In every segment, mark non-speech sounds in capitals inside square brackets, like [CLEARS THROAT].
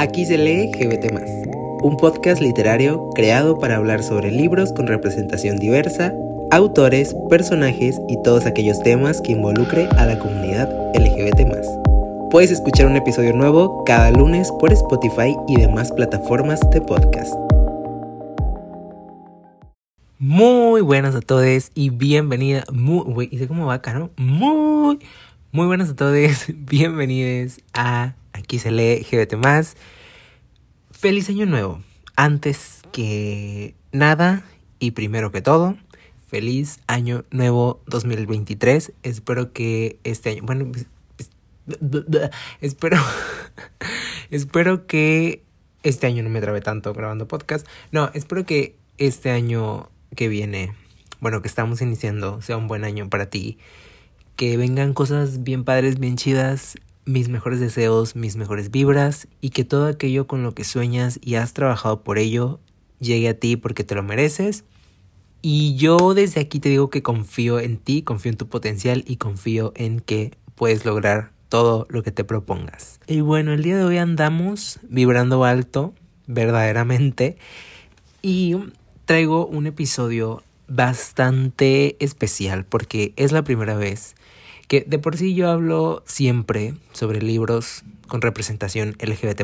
Aquí se lee GBT, un podcast literario creado para hablar sobre libros con representación diversa, autores, personajes y todos aquellos temas que involucre a la comunidad LGBT. Puedes escuchar un episodio nuevo cada lunes por Spotify y demás plataformas de podcast. Muy buenas a todos y bienvenida. Muy, ¿y cómo va no? Muy, muy buenas a todos. [LAUGHS] Bienvenidos a Aquí se lee GBT. Feliz año nuevo. Antes que nada y primero que todo, feliz año nuevo 2023. Espero que este año. Bueno, pues, pues, [LAUGHS] espero. [LAUGHS] espero que este año no me trabe tanto grabando podcast. No, espero que este año que viene, bueno, que estamos iniciando, sea un buen año para ti. Que vengan cosas bien padres, bien chidas mis mejores deseos, mis mejores vibras y que todo aquello con lo que sueñas y has trabajado por ello llegue a ti porque te lo mereces. Y yo desde aquí te digo que confío en ti, confío en tu potencial y confío en que puedes lograr todo lo que te propongas. Y bueno, el día de hoy andamos vibrando alto, verdaderamente, y traigo un episodio bastante especial porque es la primera vez que de por sí yo hablo siempre sobre libros con representación LGBT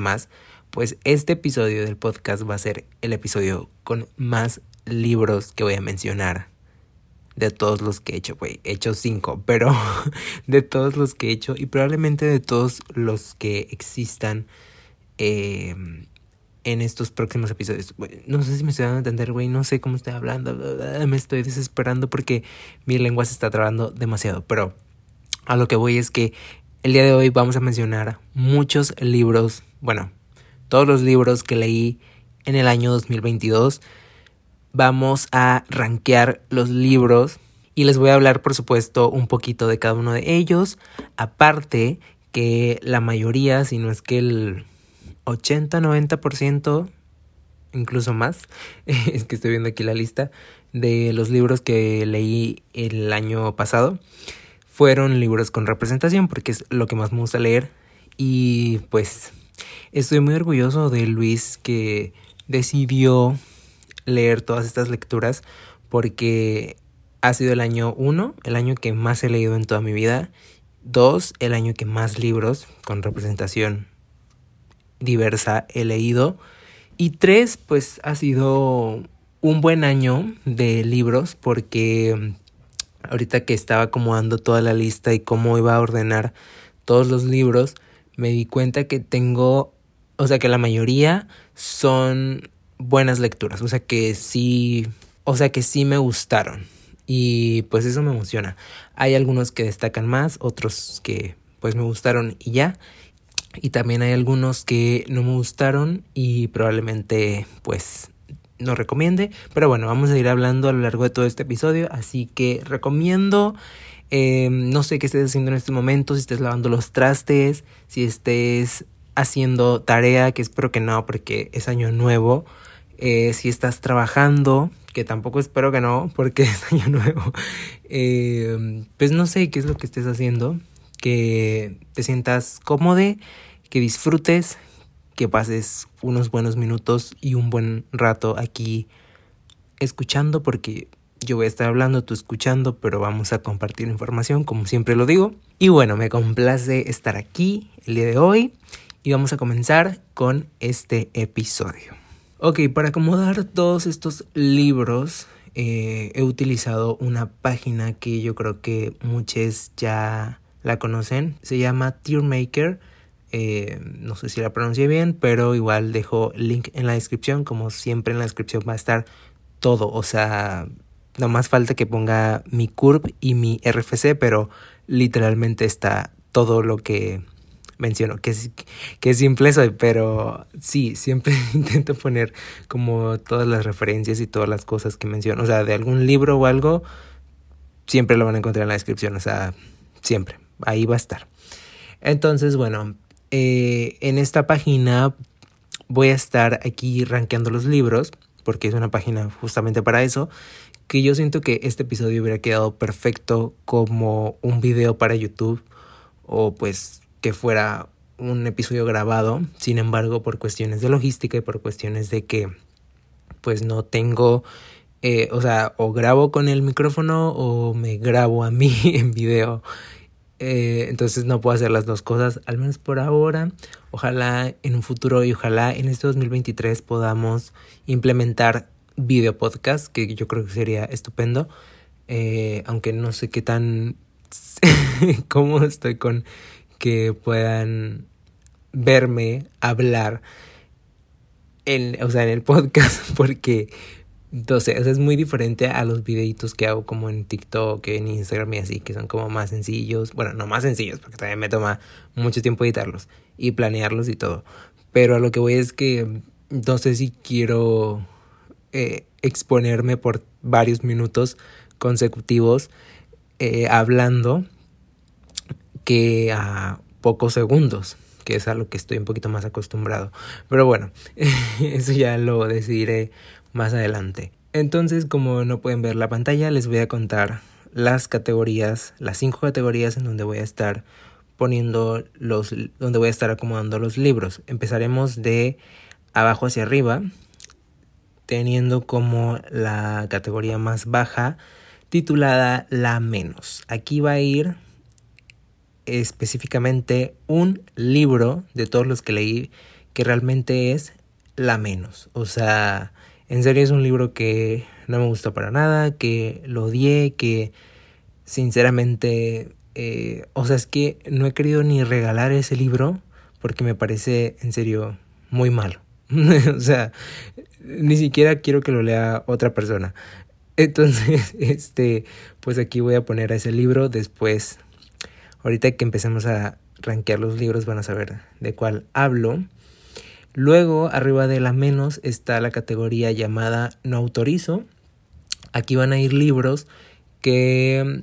pues este episodio del podcast va a ser el episodio con más libros que voy a mencionar. De todos los que he hecho, güey. He hecho cinco, pero [LAUGHS] de todos los que he hecho y probablemente de todos los que existan em, en estos próximos episodios. No sé si me estoy dando a entender, güey. No sé cómo estoy hablando. Me estoy desesperando porque mi lengua se está trabando demasiado. Pero a lo que voy es que el día de hoy vamos a mencionar muchos libros, bueno, todos los libros que leí en el año 2022. Vamos a rankear los libros y les voy a hablar, por supuesto, un poquito de cada uno de ellos. Aparte que la mayoría, si no es que el 80-90%, incluso más, [LAUGHS] es que estoy viendo aquí la lista de los libros que leí el año pasado fueron libros con representación porque es lo que más me gusta leer. Y pues estoy muy orgulloso de Luis que decidió leer todas estas lecturas porque ha sido el año uno, el año que más he leído en toda mi vida, dos, el año que más libros con representación diversa he leído. Y tres, pues ha sido un buen año de libros porque ahorita que estaba acomodando toda la lista y cómo iba a ordenar todos los libros, me di cuenta que tengo, o sea, que la mayoría son buenas lecturas, o sea, que sí, o sea, que sí me gustaron. Y pues eso me emociona. Hay algunos que destacan más, otros que pues me gustaron y ya. Y también hay algunos que no me gustaron y probablemente pues no recomiende. Pero bueno, vamos a ir hablando a lo largo de todo este episodio. Así que recomiendo. Em, no sé qué estés haciendo en este momento, si estés lavando los trastes, si estés haciendo tarea, que espero que no, porque es año nuevo. Eh, si estás trabajando, que tampoco espero que no, porque [LAUGHS] es año nuevo. Em, pues no sé qué es lo que estés haciendo. Que te sientas cómodo, que disfrutes, que pases unos buenos minutos y un buen rato aquí escuchando porque yo voy a estar hablando, tú escuchando, pero vamos a compartir información como siempre lo digo. Y bueno, me complace estar aquí el día de hoy y vamos a comenzar con este episodio. Ok, para acomodar todos estos libros eh, he utilizado una página que yo creo que muchos ya la conocen. Se llama Tearmaker. Eh, no sé si la pronuncié bien, pero igual dejo link en la descripción. Como siempre en la descripción va a estar todo. O sea, no más falta que ponga mi curve y mi RFC, pero literalmente está todo lo que menciono. Que, es, que simple soy, pero sí, siempre [LAUGHS] intento poner como todas las referencias y todas las cosas que menciono. O sea, de algún libro o algo, siempre lo van a encontrar en la descripción. O sea, siempre. Ahí va a estar. Entonces, bueno, eh, en esta página voy a estar aquí rankeando los libros, porque es una página justamente para eso, que yo siento que este episodio hubiera quedado perfecto como un video para YouTube o pues que fuera un episodio grabado, sin embargo, por cuestiones de logística y por cuestiones de que pues no tengo, eh, o sea, o grabo con el micrófono o me grabo a mí [LAUGHS] en video. Eh, entonces no puedo hacer las dos cosas, al menos por ahora. Ojalá en un futuro y ojalá en este 2023 podamos implementar video podcast, que yo creo que sería estupendo. Eh, aunque no sé qué tan [LAUGHS] cómo estoy con que puedan verme hablar en, o sea, en el podcast [LAUGHS] porque entonces es muy diferente a los videitos que hago como en TikTok, en Instagram y así, que son como más sencillos. Bueno, no más sencillos, porque también me toma mucho tiempo editarlos y planearlos y todo. Pero a lo que voy es que no sé si quiero eh, exponerme por varios minutos consecutivos eh, hablando que a pocos segundos, que es a lo que estoy un poquito más acostumbrado. Pero bueno, [LAUGHS] eso ya lo decidiré más adelante. Entonces, como no pueden ver la pantalla, les voy a contar las categorías, las cinco categorías en donde voy a estar poniendo los, donde voy a estar acomodando los libros. Empezaremos de abajo hacia arriba, teniendo como la categoría más baja titulada La menos. Aquí va a ir específicamente un libro de todos los que leí que realmente es La menos. O sea, en serio es un libro que no me gustó para nada, que lo odié, que sinceramente, eh, o sea, es que no he querido ni regalar ese libro porque me parece en serio muy malo. [LAUGHS] o sea, ni siquiera quiero que lo lea otra persona. Entonces, [LAUGHS] este, pues aquí voy a poner a ese libro. Después, ahorita que empecemos a rankear los libros, van a saber de cuál hablo. Luego, arriba de la menos, está la categoría llamada no autorizo. Aquí van a ir libros que,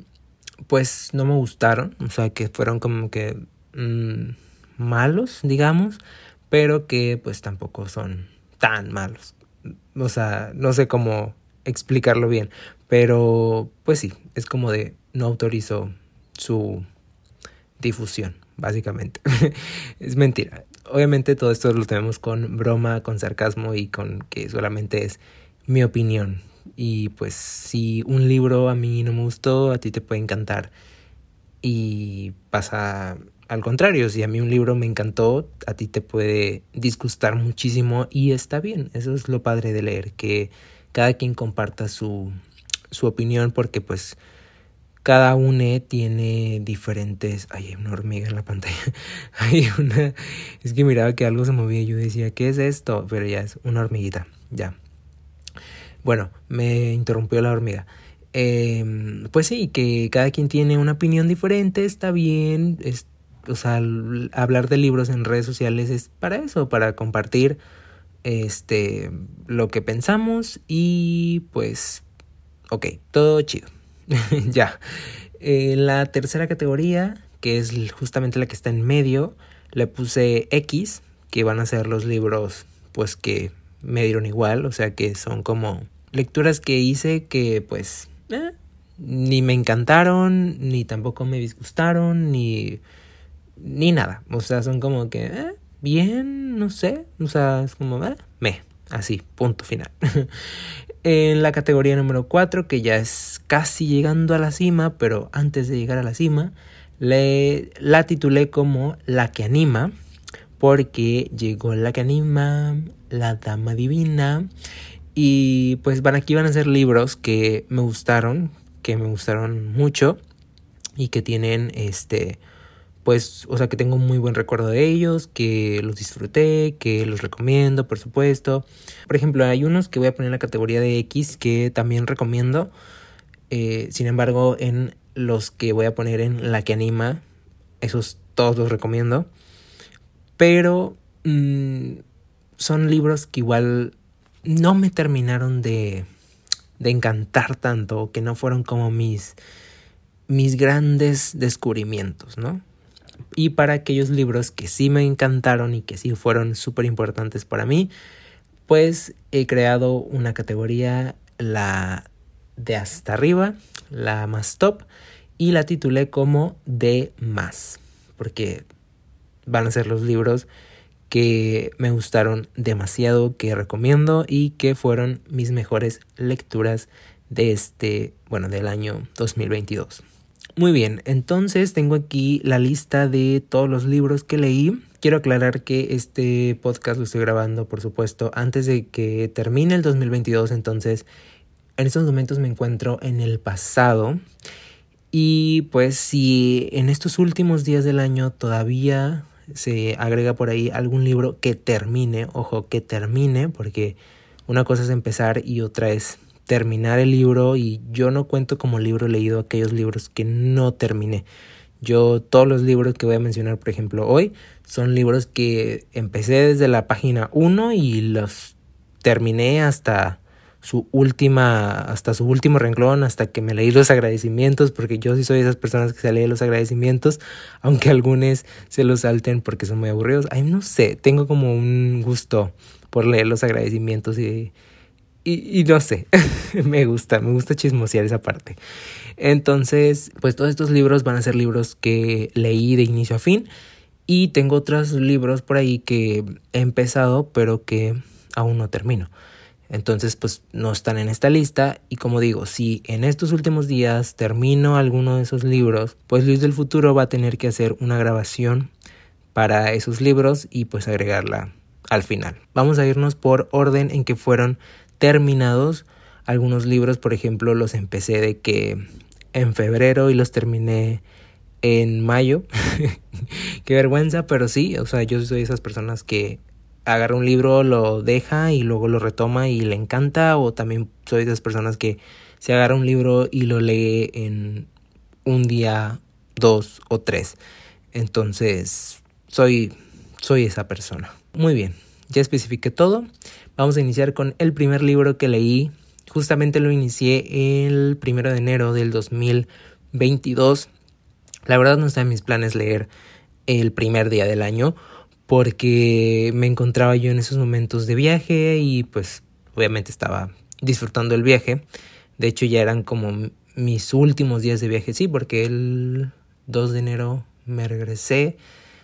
pues, no me gustaron. O sea, que fueron como que mmm, malos, digamos. Pero que, pues, tampoco son tan malos. O sea, no sé cómo explicarlo bien. Pero, pues sí, es como de no autorizo su difusión, básicamente. [LAUGHS] es mentira. Obviamente todo esto lo tenemos con broma, con sarcasmo y con que solamente es mi opinión. Y pues si un libro a mí no me gustó, a ti te puede encantar. Y pasa al contrario, si a mí un libro me encantó, a ti te puede disgustar muchísimo y está bien. Eso es lo padre de leer, que cada quien comparta su, su opinión porque pues cada uno tiene diferentes... Ay, hay una hormiga en la pantalla. [LAUGHS] hay una... Es que miraba que algo se movía y yo decía, ¿qué es esto? Pero ya es una hormiguita, ya. Bueno, me interrumpió la hormiga. Eh, pues sí, que cada quien tiene una opinión diferente, está bien. Es, o sea, hablar de libros en redes sociales es para eso, para compartir este, lo que pensamos y pues, ok, todo chido. [LAUGHS] ya. En la tercera categoría, que es justamente la que está en medio, le puse X, que van a ser los libros pues que me dieron igual, o sea que son como lecturas que hice que pues eh, ni me encantaron, ni tampoco me disgustaron, ni, ni nada. O sea, son como que eh, bien, no sé. O sea, es como, eh, me, así, punto final. [LAUGHS] en la categoría número 4, que ya es casi llegando a la cima, pero antes de llegar a la cima, le, la titulé como La que anima, porque llegó la que anima, la dama divina, y pues van aquí van a ser libros que me gustaron, que me gustaron mucho y que tienen este pues, o sea, que tengo un muy buen recuerdo de ellos, que los disfruté, que los recomiendo, por supuesto. Por ejemplo, hay unos que voy a poner en la categoría de X que también recomiendo. Eh, sin embargo, en los que voy a poner en la que anima, esos todos los recomiendo. Pero mm, son libros que igual no me terminaron de, de encantar tanto, que no fueron como mis, mis grandes descubrimientos, ¿no? Y para aquellos libros que sí me encantaron y que sí fueron súper importantes para mí, pues he creado una categoría, la de hasta arriba, la más top, y la titulé como de más. Porque van a ser los libros que me gustaron demasiado, que recomiendo y que fueron mis mejores lecturas de este, bueno, del año 2022. Muy bien, entonces tengo aquí la lista de todos los libros que leí. Quiero aclarar que este podcast lo estoy grabando, por supuesto, antes de que termine el 2022, entonces en estos momentos me encuentro en el pasado. Y pues si en estos últimos días del año todavía se agrega por ahí algún libro que termine, ojo, que termine, porque una cosa es empezar y otra es terminar el libro y yo no cuento como libro leído aquellos libros que no terminé. Yo todos los libros que voy a mencionar, por ejemplo, hoy, son libros que empecé desde la página 1 y los terminé hasta su última, hasta su último renglón, hasta que me leí los agradecimientos, porque yo sí soy de esas personas que se leen los agradecimientos, aunque algunos se los salten porque son muy aburridos. Ay, no sé, tengo como un gusto por leer los agradecimientos y, y, y no sé, [LAUGHS] me gusta, me gusta chismosear esa parte. Entonces, pues todos estos libros van a ser libros que leí de inicio a fin y tengo otros libros por ahí que he empezado, pero que aún no termino. Entonces, pues no están en esta lista. Y como digo, si en estos últimos días termino alguno de esos libros, pues Luis del Futuro va a tener que hacer una grabación para esos libros y pues agregarla al final. Vamos a irnos por orden en que fueron terminados. Algunos libros, por ejemplo, los empecé de que en febrero y los terminé en mayo. [LAUGHS] Qué vergüenza, pero sí, o sea, yo soy de esas personas que agarra un libro, lo deja y luego lo retoma y le encanta. O también soy de esas personas que se agarra un libro y lo lee en un día, dos o tres. Entonces, soy, soy esa persona. Muy bien, ya especifiqué todo. Vamos a iniciar con el primer libro que leí. Justamente lo inicié el primero de enero del 2022. La verdad no está en mis planes leer el primer día del año porque me encontraba yo en esos momentos de viaje y pues obviamente estaba disfrutando el viaje. De hecho ya eran como mis últimos días de viaje, sí, porque el 2 de enero me regresé.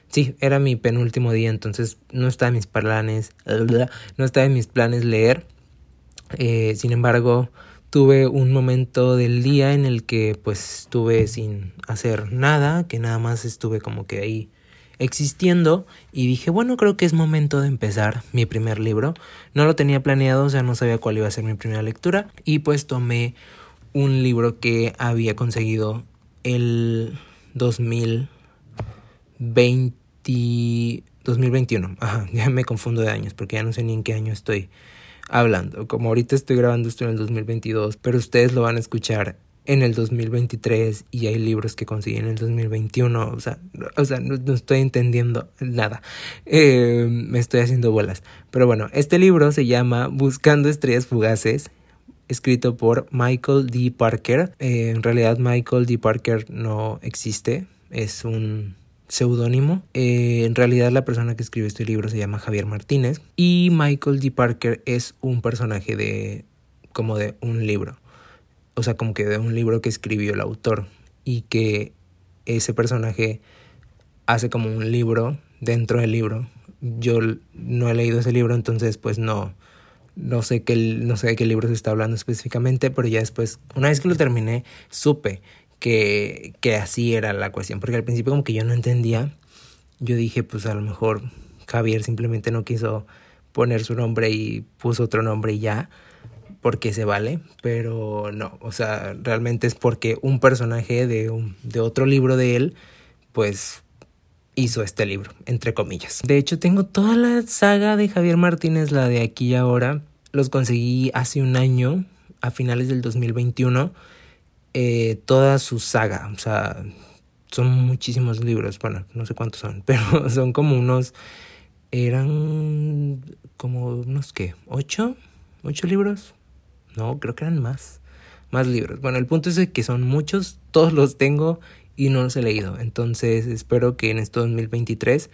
Sí, era mi penúltimo día, entonces no estaba en mis planes, no estaba en mis planes leer. Eh, sin embargo, tuve un momento del día en el que pues estuve sin hacer nada, que nada más estuve como que ahí existiendo y dije, bueno, creo que es momento de empezar mi primer libro. No lo tenía planeado, o sea, no sabía cuál iba a ser mi primera lectura y pues tomé un libro que había conseguido el 2020 2021. Ajá, [LAUGHS] ya me confundo de años porque ya no sé ni en qué año estoy hablando. Como ahorita estoy grabando esto en el 2022, pero ustedes lo van a escuchar en el 2023 y hay libros que conseguí en el 2021. O sea, o sea no, estoy entendiendo nada. Eh, me estoy haciendo bolas. Pero bueno, este libro se llama Buscando Estrellas Fugaces. Escrito por Michael D. Parker. Eh, en realidad Michael D. Parker no existe. Es un seudónimo. Eh, en realidad la persona que escribe este libro se llama Javier Martínez. Y Michael D. Parker es un personaje de como de un libro o sea, como que de un libro que escribió el autor y que ese personaje hace como un libro dentro del libro. Yo no he leído ese libro, entonces pues no, no sé qué, no sé de qué libro se está hablando específicamente, pero ya después, una vez que lo terminé, supe que, que así era la cuestión, porque al principio como que yo no entendía, yo dije pues a lo mejor Javier simplemente no quiso poner su nombre y puso otro nombre y ya, porque se vale, pero no, o sea, realmente es porque un personaje de, un, de otro libro de él, pues hizo este libro, entre comillas. De hecho, tengo toda la saga de Javier Martínez, la de aquí y ahora. Los conseguí hace un año, a finales del 2021, eh, toda su saga. O sea, son muchísimos libros, bueno, no sé cuántos son, [LAUGHS] pero son como unos, eran como unos, ¿qué? ¿Ocho? ¿Ocho libros? No, creo que eran más. Más libros. Bueno, el punto es que son muchos, todos los tengo y no los he leído. Entonces espero que en este 2023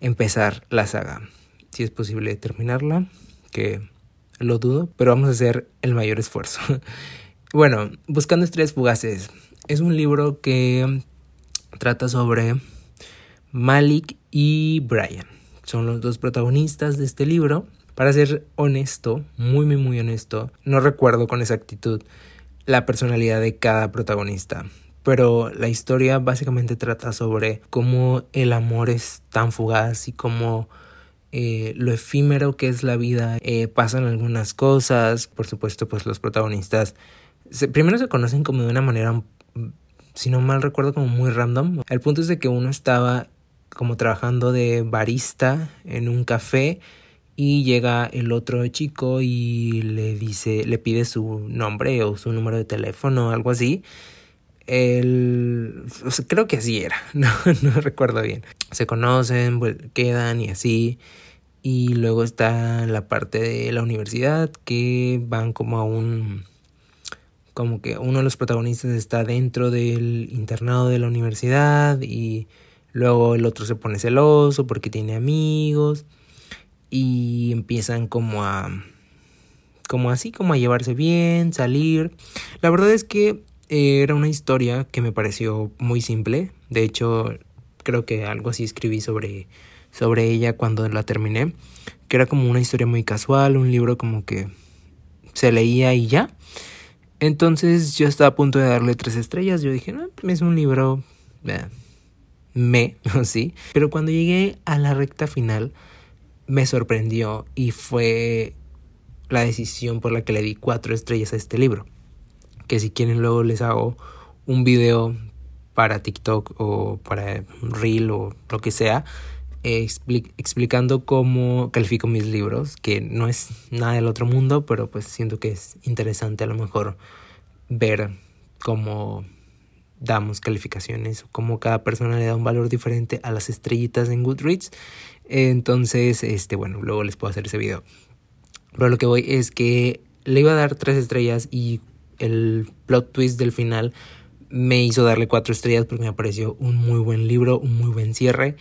empezar la saga. Si es posible terminarla, que lo dudo, pero vamos a hacer el mayor esfuerzo. [LAUGHS] bueno, Buscando Estrellas Fugaces es un libro que trata sobre Malik y Brian. Son los dos protagonistas de este libro. Para ser honesto, muy, muy, muy honesto, no recuerdo con exactitud la personalidad de cada protagonista. Pero la historia básicamente trata sobre cómo el amor es tan fugaz y cómo eh, lo efímero que es la vida. Eh, pasan algunas cosas, por supuesto, pues los protagonistas primero se conocen como de una manera, si no mal recuerdo, como muy random. El punto es de que uno estaba como trabajando de barista en un café y llega el otro chico y le dice, le pide su nombre o su número de teléfono o algo así. El, creo que así era, [LAUGHS] no, no recuerdo bien. Se conocen, quedan y así. Y luego está la parte de la universidad que van como a un como que uno de los protagonistas está dentro del internado de la universidad y luego el otro se pone celoso porque tiene amigos y empiezan como a como así como a llevarse bien, salir. La verdad es que era una historia que me pareció muy simple. De hecho, creo que algo así escribí sobre sobre ella cuando la terminé, que era como una historia muy casual, un libro como que se leía y ya. Entonces yo estaba a punto de darle tres estrellas. Yo dije, no, es un libro eh, me, [LAUGHS] sí. Pero cuando llegué a la recta final, me sorprendió y fue la decisión por la que le di cuatro estrellas a este libro. Que si quieren luego les hago un video para TikTok o para Reel o lo que sea, explicando cómo califico mis libros, que no es nada del otro mundo, pero pues siento que es interesante a lo mejor ver cómo damos calificaciones, cómo cada persona le da un valor diferente a las estrellitas en Goodreads. Entonces, este, bueno, luego les puedo hacer ese video. Pero lo que voy es que le iba a dar tres estrellas y el plot twist del final me hizo darle cuatro estrellas porque me pareció un muy buen libro, un muy buen cierre.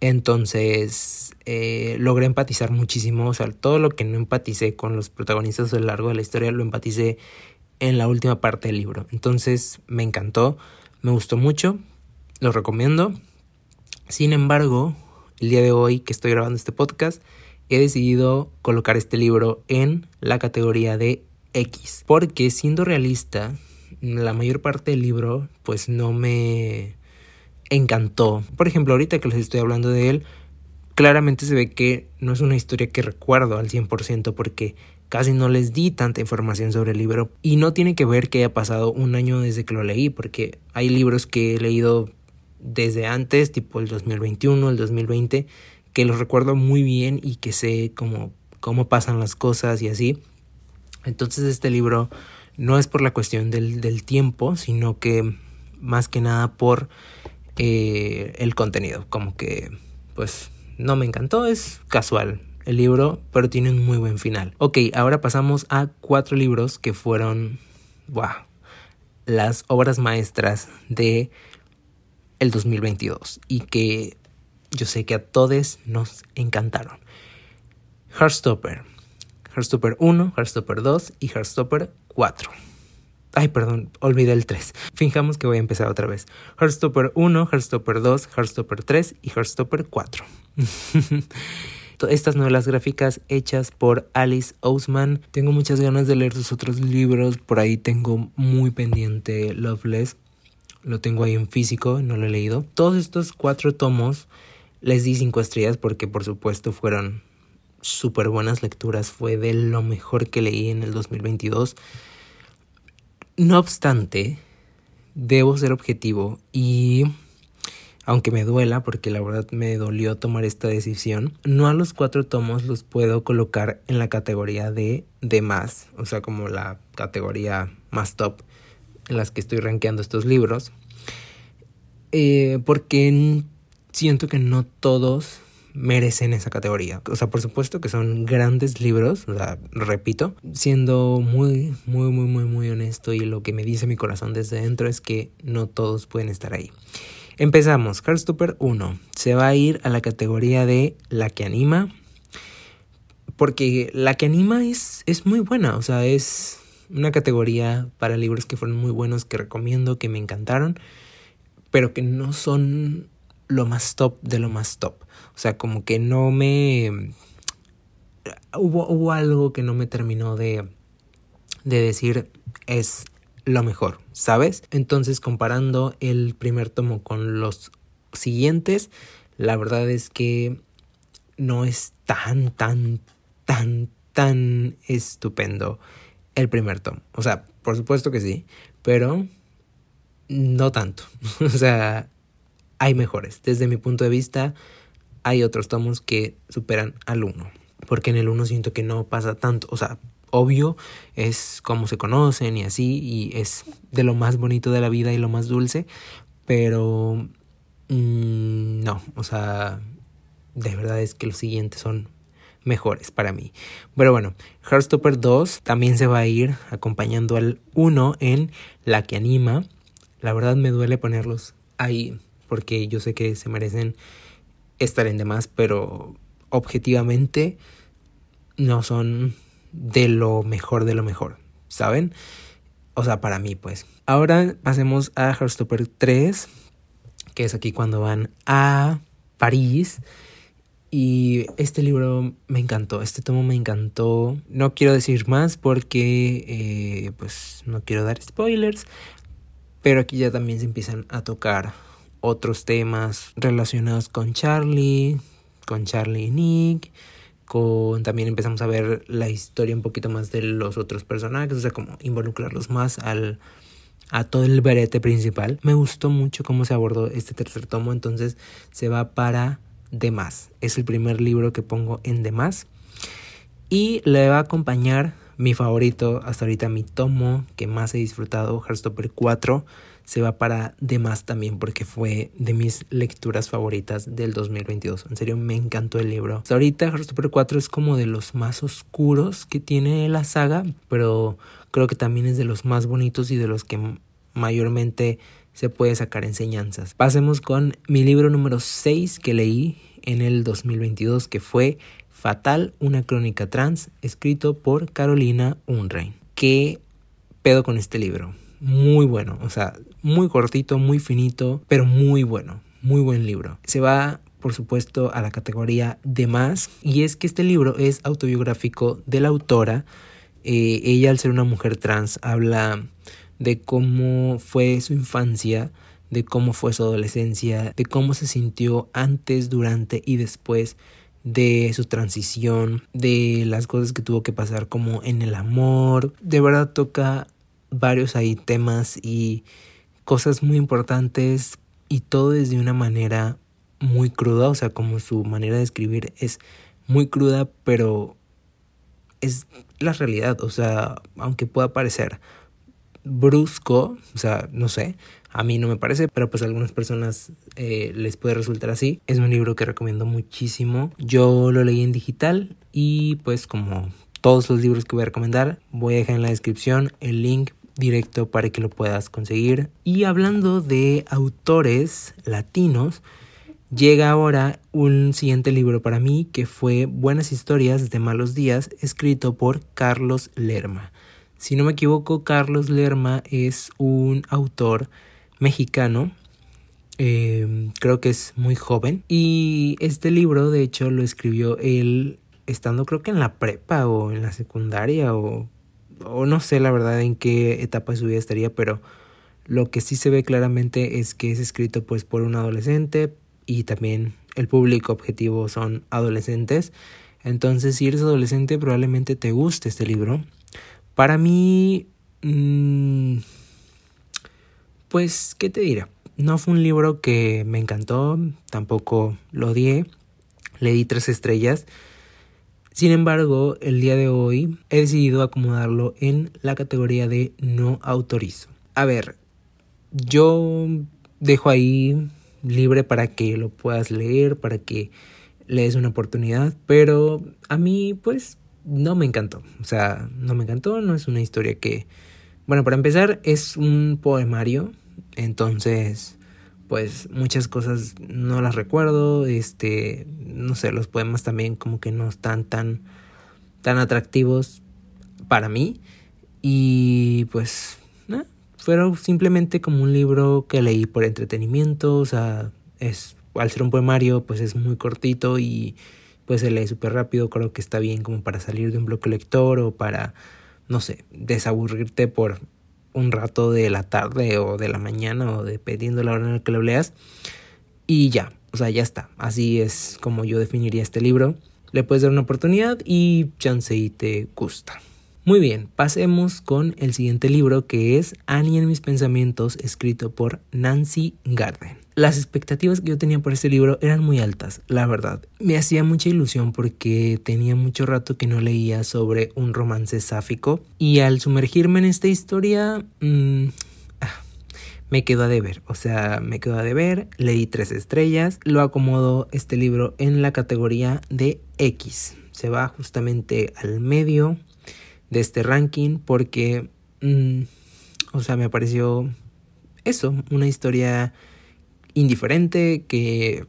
Entonces eh, logré empatizar muchísimo, o sea, todo lo que no empaticé con los protagonistas a lo largo de la historia lo empaticé en la última parte del libro. Entonces me encantó, me gustó mucho, lo recomiendo. Sin embargo, el día de hoy que estoy grabando este podcast, he decidido colocar este libro en la categoría de X. Porque siendo realista, la mayor parte del libro pues no me encantó. Por ejemplo, ahorita que les estoy hablando de él, claramente se ve que no es una historia que recuerdo al 100% porque casi no les di tanta información sobre el libro y no tiene que ver que haya pasado un año desde que lo leí porque hay libros que he leído desde antes, tipo el 2021, el 2020, que los recuerdo muy bien y que sé cómo, cómo pasan las cosas y así. Entonces este libro no es por la cuestión del, del tiempo, sino que más que nada por eh, el contenido. Como que, pues, no me encantó, es casual el libro, pero tiene un muy buen final. Ok, ahora pasamos a cuatro libros que fueron, wow, las obras maestras de el 2022 y que yo sé que a todos nos encantaron. Heartstopper, Heartstopper 1, Heartstopper 2 y Heartstopper 4. Ay, perdón, olvidé el 3. Fijamos que voy a empezar otra vez. Heartstopper 1, Heartstopper 2, Heartstopper 3 y Heartstopper 4. [LAUGHS] Estas novelas gráficas hechas por Alice Ousman. Tengo muchas ganas de leer sus otros libros. Por ahí tengo muy pendiente Loveless. Lo tengo ahí en físico, no lo he leído. Todos estos cuatro tomos les di cinco estrellas porque por supuesto fueron súper buenas lecturas. Fue de lo mejor que leí en el 2022. No obstante, debo ser objetivo y aunque me duela porque la verdad me dolió tomar esta decisión, no a los cuatro tomos los puedo colocar en la categoría de de más, o sea, como la categoría más top en las que estoy rankeando estos libros, eh, porque siento que no todos merecen esa categoría. O sea, por supuesto que son grandes libros, o sea, repito, siendo muy, muy, muy, muy, muy honesto y lo que me dice mi corazón desde dentro es que no todos pueden estar ahí. Empezamos, Heartstopper 1 se va a ir a la categoría de la que anima, porque la que anima es, es muy buena, o sea, es una categoría para libros que fueron muy buenos, que recomiendo, que me encantaron, pero que no son lo más top de lo más top. O sea, como que no me... Hubo, hubo algo que no me terminó de, de decir es lo mejor, ¿sabes? Entonces, comparando el primer tomo con los siguientes, la verdad es que no es tan, tan, tan, tan estupendo el primer tomo. O sea, por supuesto que sí, pero no tanto. [LAUGHS] o sea, hay mejores. Desde mi punto de vista, hay otros tomos que superan al uno. Porque en el uno siento que no pasa tanto. O sea, obvio, es como se conocen y así, y es de lo más bonito de la vida y lo más dulce, pero mm, no, o sea, de verdad es que los siguientes son mejores para mí. Pero bueno, Heartstopper 2 también se va a ir acompañando al 1 en La que anima. La verdad me duele ponerlos ahí porque yo sé que se merecen estar en demás, pero objetivamente no son de lo mejor de lo mejor, ¿saben? O sea, para mí, pues. Ahora pasemos a Heartstopper 3, que es aquí cuando van a París. Y este libro me encantó, este tomo me encantó. No quiero decir más porque, eh, pues, no quiero dar spoilers. Pero aquí ya también se empiezan a tocar otros temas relacionados con Charlie, con Charlie y Nick también empezamos a ver la historia un poquito más de los otros personajes, o sea, como involucrarlos más al a todo el verete principal. Me gustó mucho cómo se abordó este tercer tomo, entonces se va para Demás. Es el primer libro que pongo en Demás. Y le va a acompañar mi favorito, hasta ahorita mi tomo que más he disfrutado, Heartstopper 4 se va para demás también porque fue de mis lecturas favoritas del 2022. En serio, me encantó el libro. Hasta ahorita, Heartstopper 4 es como de los más oscuros que tiene la saga, pero creo que también es de los más bonitos y de los que mayormente se puede sacar enseñanzas. Pasemos con mi libro número 6 que leí en el 2022, que fue Fatal, una crónica trans, escrito por Carolina Unrein. ¿Qué pedo con este libro? Muy bueno, o sea, muy cortito, muy finito, pero muy bueno, muy buen libro. Se va por supuesto, a la categoría de más. Y es que este libro es autobiográfico de la autora. Eh, ella, al ser una mujer trans, habla de cómo fue su infancia, de cómo fue su adolescencia, de cómo se sintió antes, durante y después de su transición, de las cosas que tuvo que pasar como en el amor. De verdad toca varios ahí temas y cosas muy importantes y todo desde una manera muy cruda, o sea, como su manera de escribir es muy cruda, pero es la realidad, o sea, aunque pueda parecer brusco, o sea, no sé, a mí no me parece, pero pues a algunas personas eh, les puede resultar así. Es un libro que recomiendo muchísimo. Yo lo leí en digital y pues como todos los libros que voy a recomendar, voy a dejar en la descripción el link directo para que lo puedas conseguir. Y hablando de autores latinos, llega ahora un siguiente libro para mí que fue Buenas historias de malos días, escrito por Carlos Lerma. Si no me equivoco, Carlos Lerma es un autor mexicano. Em, creo que es muy joven. Y este libro, de hecho, lo escribió él estando creo que en la prepa o en la secundaria o o no sé la verdad en qué etapa de su vida estaría, pero lo que sí se ve claramente es que es escrito pues por un adolescente y también el público objetivo son adolescentes. Entonces, si eres adolescente, probablemente te guste este libro. Para mí, mmm, pues, ¿qué te diré? No fue un libro que me encantó, tampoco lo odié. Le di tres estrellas. Sin embargo, el día de hoy he decidido acomodarlo en la categoría de no autorizo. A ver, yo dejo ahí libre para que lo puedas leer, para que le des una oportunidad, pero a mí pues no me encantó. O sea, no me encantó, no es una historia que... Bueno, para empezar es un poemario, entonces pues muchas cosas no las recuerdo, este, no sé, los poemas también como que no están tan tan atractivos para mí y pues fueron simplemente como un libro que leí por entretenimiento, o sea, es al ser un poemario, pues es muy cortito y pues se lee súper rápido. Creo que está bien como para salir de un bloque lector o para, no sé, desaburrirte por un rato de la tarde o de la mañana o dependiendo de la hora en la que lo leas. Y ya, o sea, ya está. Así es como yo definiría este libro. Le puedes dar una oportunidad y chance y te gusta. Muy bien, pasemos con el siguiente libro que es Annie en mis pensamientos, escrito por Nancy Garden. Las expectativas que yo tenía por este libro eran muy altas, la verdad. Me hacía mucha ilusión porque tenía mucho rato que no leía sobre un romance sáfico y al sumergirme en esta historia mmm, me quedó a deber. O sea, me quedó a deber, leí tres estrellas, lo acomodo este libro en la categoría de X. Se va justamente al medio de este ranking porque, mm, o sea, me pareció eso, una historia indiferente que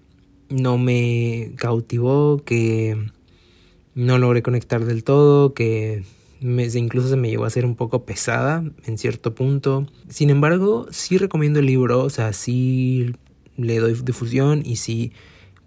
no me cautivó, que no logré conectar del todo, que incluso se me llegó a ser un poco pesada en cierto punto. Sin embargo, sí recomiendo el libro, o sea, sí le doy difusión y sí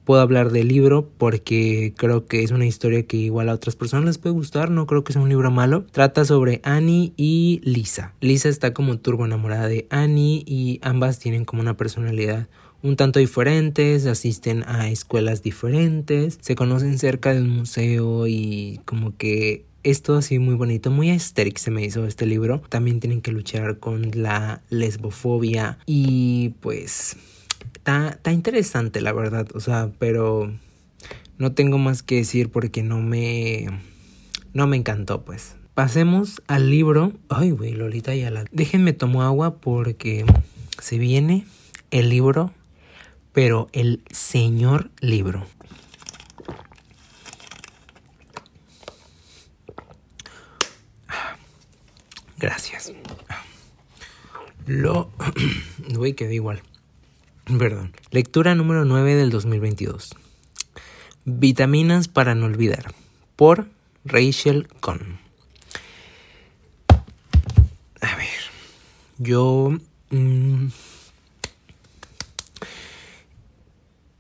puedo hablar del libro porque creo que es una historia que igual a otras personas les puede gustar, no creo que sea un libro malo. Trata sobre Annie y Lisa. Lisa está como turbo enamorada de Annie y ambas tienen como una personalidad un tanto diferentes, asisten a escuelas diferentes, se conocen cerca del museo y como que es todo así muy bonito, muy estéril se me hizo este libro. También tienen que luchar con la lesbofobia y pues Está, interesante, la verdad. O sea, pero no tengo más que decir porque no me. No me encantó, pues. Pasemos al libro. Ay, güey, Lolita la Déjenme tomo agua porque se viene el libro, pero el señor libro. Gracias. Lo. [CLEARS THROAT] Güey, quedó igual. Perdón. Lectura número 9 del 2022. Vitaminas para no olvidar. Por Rachel Cohn. A ver. Yo... Mm,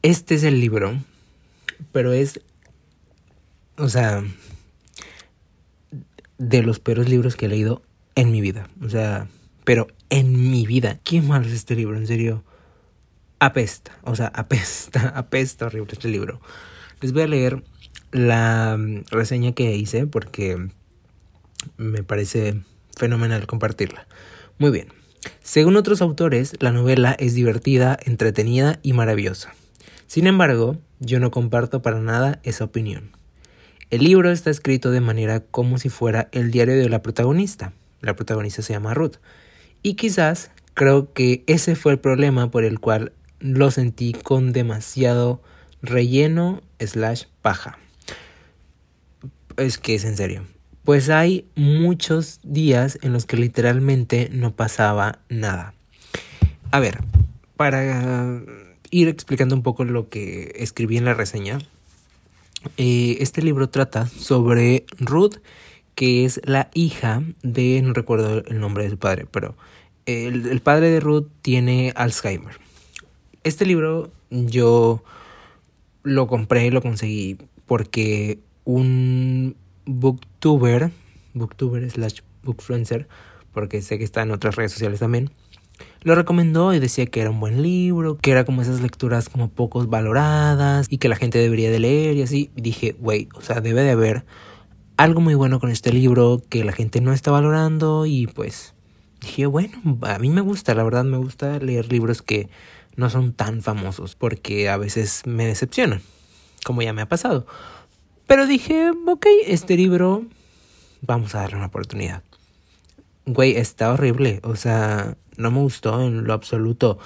este es el libro. Pero es... O sea... De los peores libros que he leído en mi vida. O sea... Pero en mi vida. ¿Qué malo es este libro? En serio apesta, o sea, apesta, [LAUGHS] apesta horrible este libro. Les voy a leer la mm, reseña que hice porque me parece fenomenal compartirla. Muy bien. Según otros autores, la novela es divertida, entretenida y maravillosa. Sin embargo, yo no comparto para nada esa opinión. El libro está escrito de manera como si fuera el diario de la protagonista. La protagonista se llama Ruth. Y quizás creo que ese fue el problema por el cual lo sentí con demasiado relleno slash paja. Es que es en serio. Pues hay muchos días en los que literalmente no pasaba nada. A ver, para ir explicando un poco lo que escribí en la reseña, eh, este libro trata sobre Ruth, que es la hija de, no recuerdo el nombre de su padre, pero el padre de Ruth tiene Alzheimer. Este libro yo lo compré y lo conseguí porque un booktuber, booktuber slash bookfluencer, porque sé que está en otras redes sociales también, lo recomendó y decía que era un buen libro, que era como esas lecturas como pocos valoradas y que la gente debería de leer y así. Dije, güey, o sea, debe de haber algo muy bueno con este libro que la gente no está valorando y pues dije, bueno, a mí me gusta, la verdad me gusta leer libros que no son tan famosos porque a veces me decepcionan, como ya me ha pasado. Pero dije, ok, este libro, vamos a darle una oportunidad. Güey, está horrible, o sea, no me gustó en lo absoluto.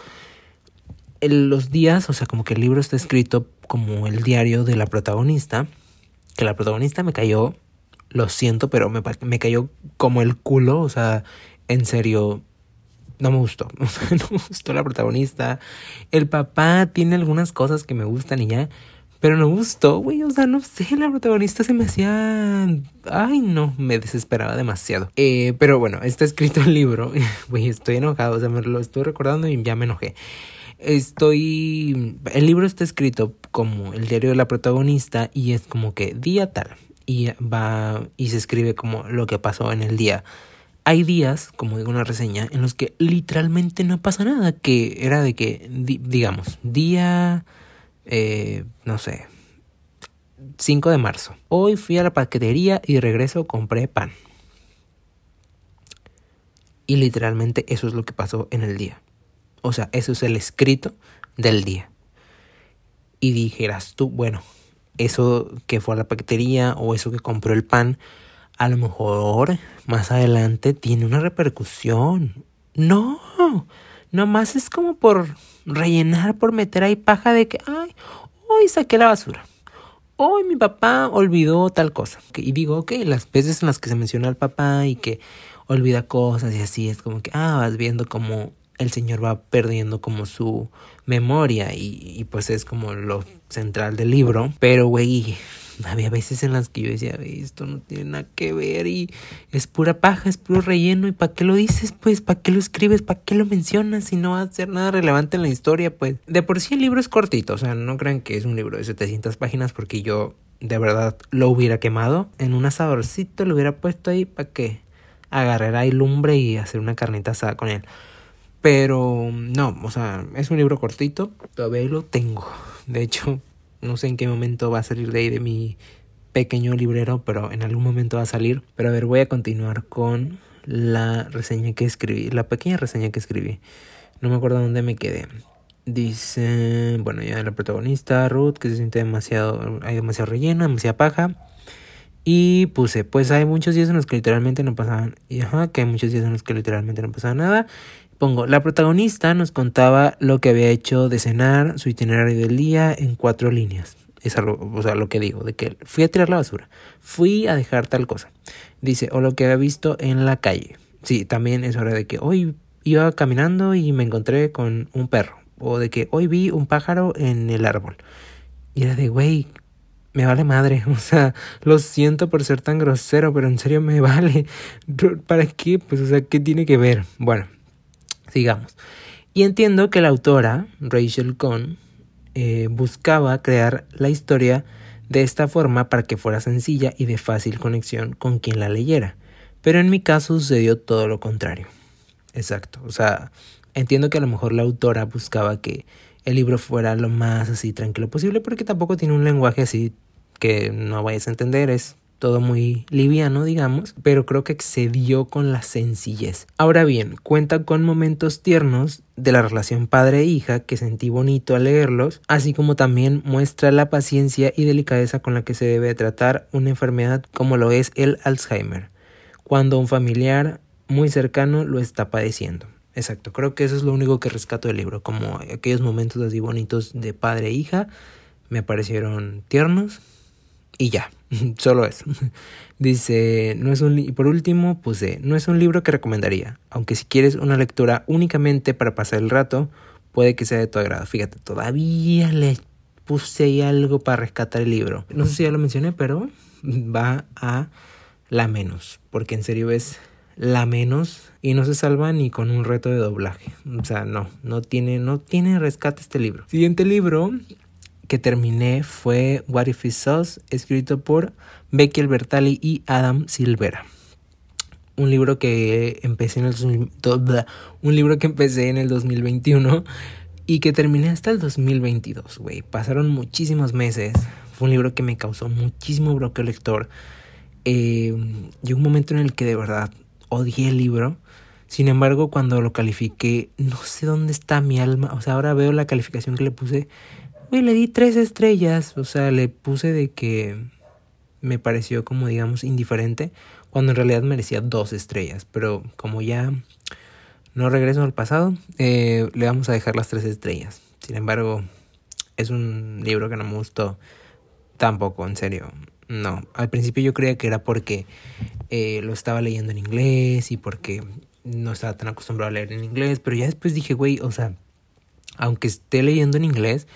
En los días, o sea, como que el libro está escrito como el diario de la protagonista, que la protagonista me cayó, lo siento, pero me, me cayó como el culo, o sea, en serio, no me gustó. [LAUGHS] no me gustó la protagonista. El papá tiene algunas cosas que me gustan y ya. Pero no gustó, güey. O sea, no sé, la protagonista se me hacía. Ay, no, me desesperaba demasiado. Eh, pero bueno, está escrito el libro. [LAUGHS] Güey, estoy enojado. O sea, me lo estoy recordando y ya me enojé. estoy... El libro está escrito como el diario de la protagonista y es como que día tal. Y va y se escribe como lo que pasó en el día. Hay días, como digo una reseña, en los que literalmente no pasa nada. Que era de que, digamos, día, eh, no sé, 5 de marzo. Hoy fui a la paquetería y regreso compré pan. Y literalmente eso es lo que pasó en el día. O sea, eso es el escrito del día. Y dijeras tú, bueno, eso que fue a la paquetería o eso que compró el pan, a lo mejor más adelante tiene una repercusión. No, nomás es como por rellenar, por meter ahí paja de que, ay, hoy saqué la basura. Hoy mi papá olvidó tal cosa. Y digo, ok, las veces en las que se menciona al papá y que olvida cosas y así es como que, ah, vas viendo como el señor va perdiendo como su memoria y, y pues es como lo central del libro. Pero, güey, [LAUGHS] había veces en las que yo decía, esto no tiene nada que ver y es pura paja, es puro relleno. ¿Y para qué lo dices? Pues, ¿para qué lo escribes? ¿Para qué lo mencionas? Si no va a ser nada relevante en la historia, pues. De por sí el libro es cortito, o sea, no crean que es un libro de 700 páginas porque yo de verdad lo hubiera quemado en un asadorcito, lo hubiera puesto ahí para que agarrar ahí lumbre y hacer una carnita asada con él. Pero no, o sea, es un libro cortito, todavía lo tengo. De hecho, no sé en qué momento va a salir de ahí de mi pequeño librero, pero en algún momento va a salir. Pero a ver, voy a continuar con la reseña que escribí, la pequeña reseña que escribí. No me acuerdo dónde me quedé. Dice, bueno, ya la protagonista, Ruth, que se siente demasiado, hay demasiado relleno, demasiada paja. Y puse, pues hay muchos días en los que literalmente no pasaban, y ajá, que hay muchos días en los que literalmente no pasaba nada. Pongo, la protagonista nos contaba lo que había hecho de cenar, su itinerario del día en cuatro líneas. Es algo, o sea, lo que digo, de que fui a tirar la basura, fui a dejar tal cosa. Dice, o lo que había visto en la calle. Sí, también es hora de que hoy iba caminando y me encontré con un perro. O de que hoy vi un pájaro en el árbol. Y era de, güey, me vale madre. [LAUGHS] O sea, lo siento por ser tan grosero, pero en serio me vale. [LAUGHS] ¿Para qué? Pues, o sea, ¿qué tiene que ver? Bueno, sigamos. Y entiendo que la autora, Rachel Cohn, eh, buscaba crear la historia de esta forma para que fuera sencilla y de fácil conexión con quien la leyera. Pero en mi caso sucedió todo lo contrario. Exacto. O sea, entiendo que a lo mejor la autora buscaba que el libro fuera lo más así tranquilo posible porque tampoco tiene un lenguaje así que no vayas a entender, es todo muy liviano, digamos, pero creo que excedió con la sencillez. Ahora bien, cuenta con momentos tiernos de la relación padre-hija que sentí bonito al leerlos, así como también muestra la paciencia y delicadeza con la que se debe tratar una enfermedad como lo es el Alzheimer, cuando un familiar muy cercano lo está padeciendo. Exacto, creo que eso es lo único que rescato del libro, como aquellos momentos así bonitos de padre e hija me parecieron tiernos y ya, [LAUGHS] solo eso. Dice, no es un y por último puse, no es un libro que recomendaría, aunque si quieres una lectura únicamente para pasar el rato, puede que sea de tu agrado. Fíjate, todavía le puse algo para rescatar el libro. No sé si ya lo mencioné, pero [LAUGHS] va a la menos, porque en serio es la menos y no se salva ni con un reto de doblaje. O sea, no, no tiene, no tiene rescate este libro. Siguiente libro que terminé fue What If It's Us, escrito por Becky Albertalli y Adam Silvera. Un libro que empecé en el un libro que empecé en el 2021 y que terminé hasta el 2022, güey. Pasaron muchísimos meses. Fue un libro que me causó muchísimo bloqueo lector. Eh, llegó un momento en el que de verdad odié el libro. Sin embargo, cuando lo califiqué, no sé dónde está mi alma. O sea, ahora veo la calificación que le puse. Y le di tres estrellas. O sea, le puse de que me pareció como, digamos, indiferente. Cuando en realidad merecía dos estrellas. Pero como ya no regreso al pasado, eh, le vamos a dejar las tres estrellas. Sin embargo, es un libro que no me gustó tampoco, en serio. No, al principio yo creía que era porque eh, lo estaba leyendo en inglés y porque no estaba tan acostumbrado a leer en inglés, pero ya después dije, güey, o sea, aunque esté leyendo en inglés,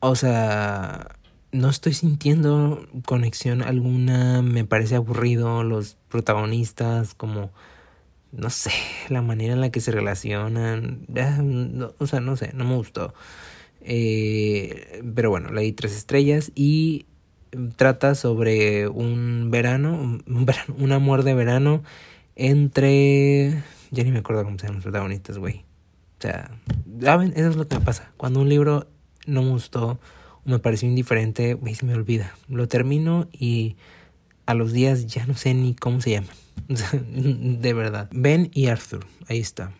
o sea, no estoy sintiendo conexión alguna, me parece aburrido los protagonistas, como no sé, la manera en la que se relacionan, o sea, no sé, no me gustó. Eh, pero bueno, leí tres estrellas y trata sobre un verano, [LAUGHS] un, verano, un amor de verano entre... Ya ni me acuerdo cómo se llaman los protagonistas, güey. O sea, ¿saben? Eso es lo que me pasa. Cuando un libro no me gustó o me pareció indiferente, güey, se me olvida. Lo termino y a los días ya no sé ni cómo se llaman. [LAUGHS] de verdad. Ben y Arthur, ahí está.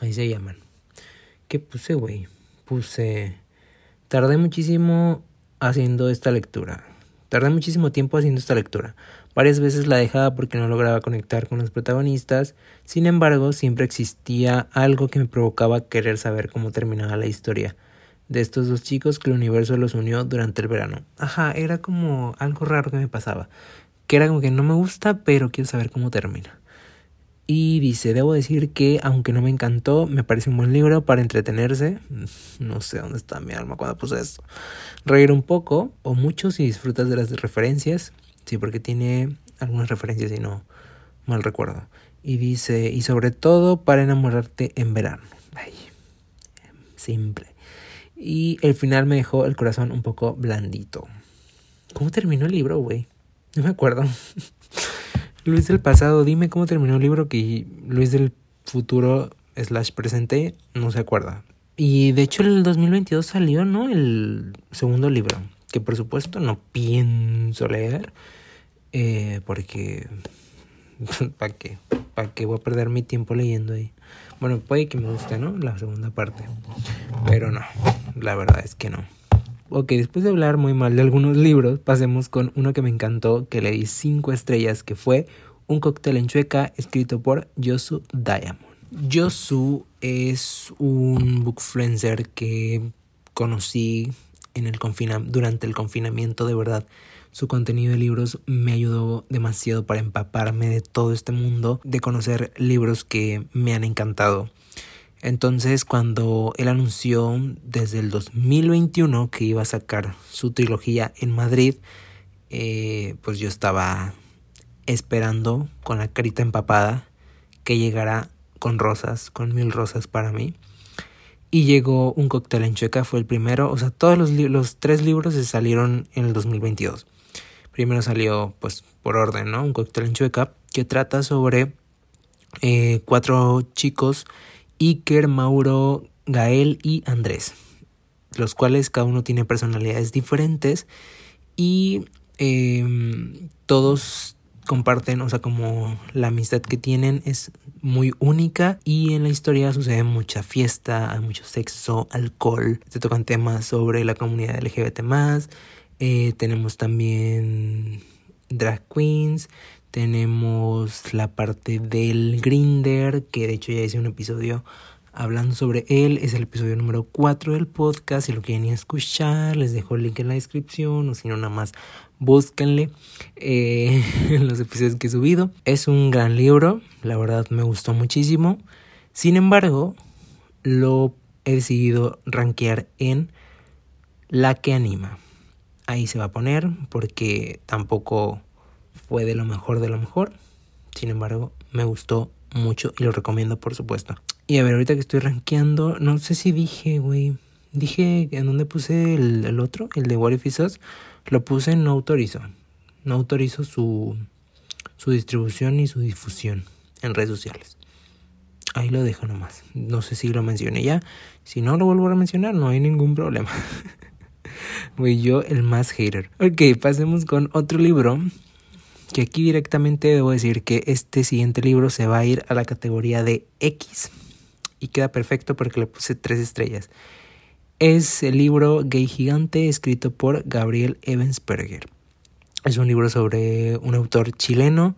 Ahí se llaman. ¿Qué puse, güey? Puse... Tardé muchísimo haciendo esta lectura. Tardé muchísimo tiempo haciendo esta lectura. Varias veces la dejaba porque no lograba conectar con los protagonistas. Sin embargo, siempre existía algo que me provocaba querer saber cómo terminaba la historia de estos dos chicos que el universo los unió durante el verano. Ajá, era como algo raro que me pasaba. Que era como que no me gusta, pero quiero saber cómo termina. Y dice, debo decir que aunque no me encantó, me parece un buen libro para entretenerse. [LAUGHS] No sé dónde está mi alma cuando puse esto. Reír un poco o mucho si disfrutas de las referencias. Sí, porque tiene algunas referencias y no mal recuerdo. Y dice, y sobre todo para enamorarte en verano. Ay, simple. Y el final me dejó el corazón un poco blandito. ¿Cómo terminó el libro, güey? No me acuerdo. [LAUGHS] Luis del pasado, dime cómo terminó el libro que Luis del futuro slash presente no se acuerda. Y de hecho el 2022 salió, ¿no? El segundo libro, que por supuesto no pienso leer, eh, porque... [LAUGHS] ¿Para qué? ¿Para qué voy a perder mi tiempo leyendo ahí? Bueno, puede que me guste, ¿no? La segunda parte. Pero no, la verdad es que no. Ok, después de hablar muy mal de algunos libros, pasemos con uno que me encantó, que le di cinco estrellas, que fue Un cóctel en chueca, escrito por Yosu Diamond. Yosu es un bookfluencer que conocí en el durante el confinamiento, de verdad. Su contenido de libros me ayudó demasiado para empaparme de todo este mundo, de conocer libros que me han encantado. Entonces, cuando él anunció desde el 2021 que iba a sacar su trilogía en Madrid, eh, pues yo estaba esperando con la carita empapada que llegara con rosas, con mil rosas para mí. Y llegó un cóctel en Chueca, fue el primero. O sea, todos los, los tres libros se salieron en el 2022. Primero salió, pues, por orden, ¿no? Un cóctel en Chueca, que trata sobre eh, cuatro chicos Iker, Mauro, Gael y Andrés, los cuales cada uno tiene personalidades diferentes y em, todos comparten, o sea, como la amistad que tienen es muy única y en la historia sucede mucha fiesta, hay mucho sexo, alcohol, se tocan temas sobre la comunidad LGBT eh, tenemos también drag queens, tenemos la parte del grinder, que de hecho ya hice un episodio hablando sobre él. Es el episodio número 4 del podcast. Si lo quieren escuchar, les dejo el link en la descripción. O si no, nada más búsquenle eh, [LAUGHS] los episodios que he subido. Es un gran libro. La verdad me gustó muchísimo. Sin embargo, lo he decidido rankear en la que anima. Ahí se va a poner porque tampoco fue de lo mejor de lo mejor. Sin embargo, me gustó mucho y lo recomiendo, por supuesto. Y a ver, ahorita que estoy rankeando, no sé si dije, güey. Dije en dónde puse el, otro, el de What If Lo puse no autorizo. No autorizo su, su distribución y su difusión en redes sociales. Ahí lo dejo nomás. No sé si lo mencioné ya. Si no lo vuelvo a mencionar, no hay ningún problema. [LAUGHS] Güey, yo el más hater. Ok, pasemos con otro libro que aquí directamente debo decir que este siguiente libro se va a ir a la categoría de X y queda perfecto porque le puse tres estrellas. Es el libro Gay Gigante escrito por Gabriel Evansberger. Es un libro sobre un autor chileno.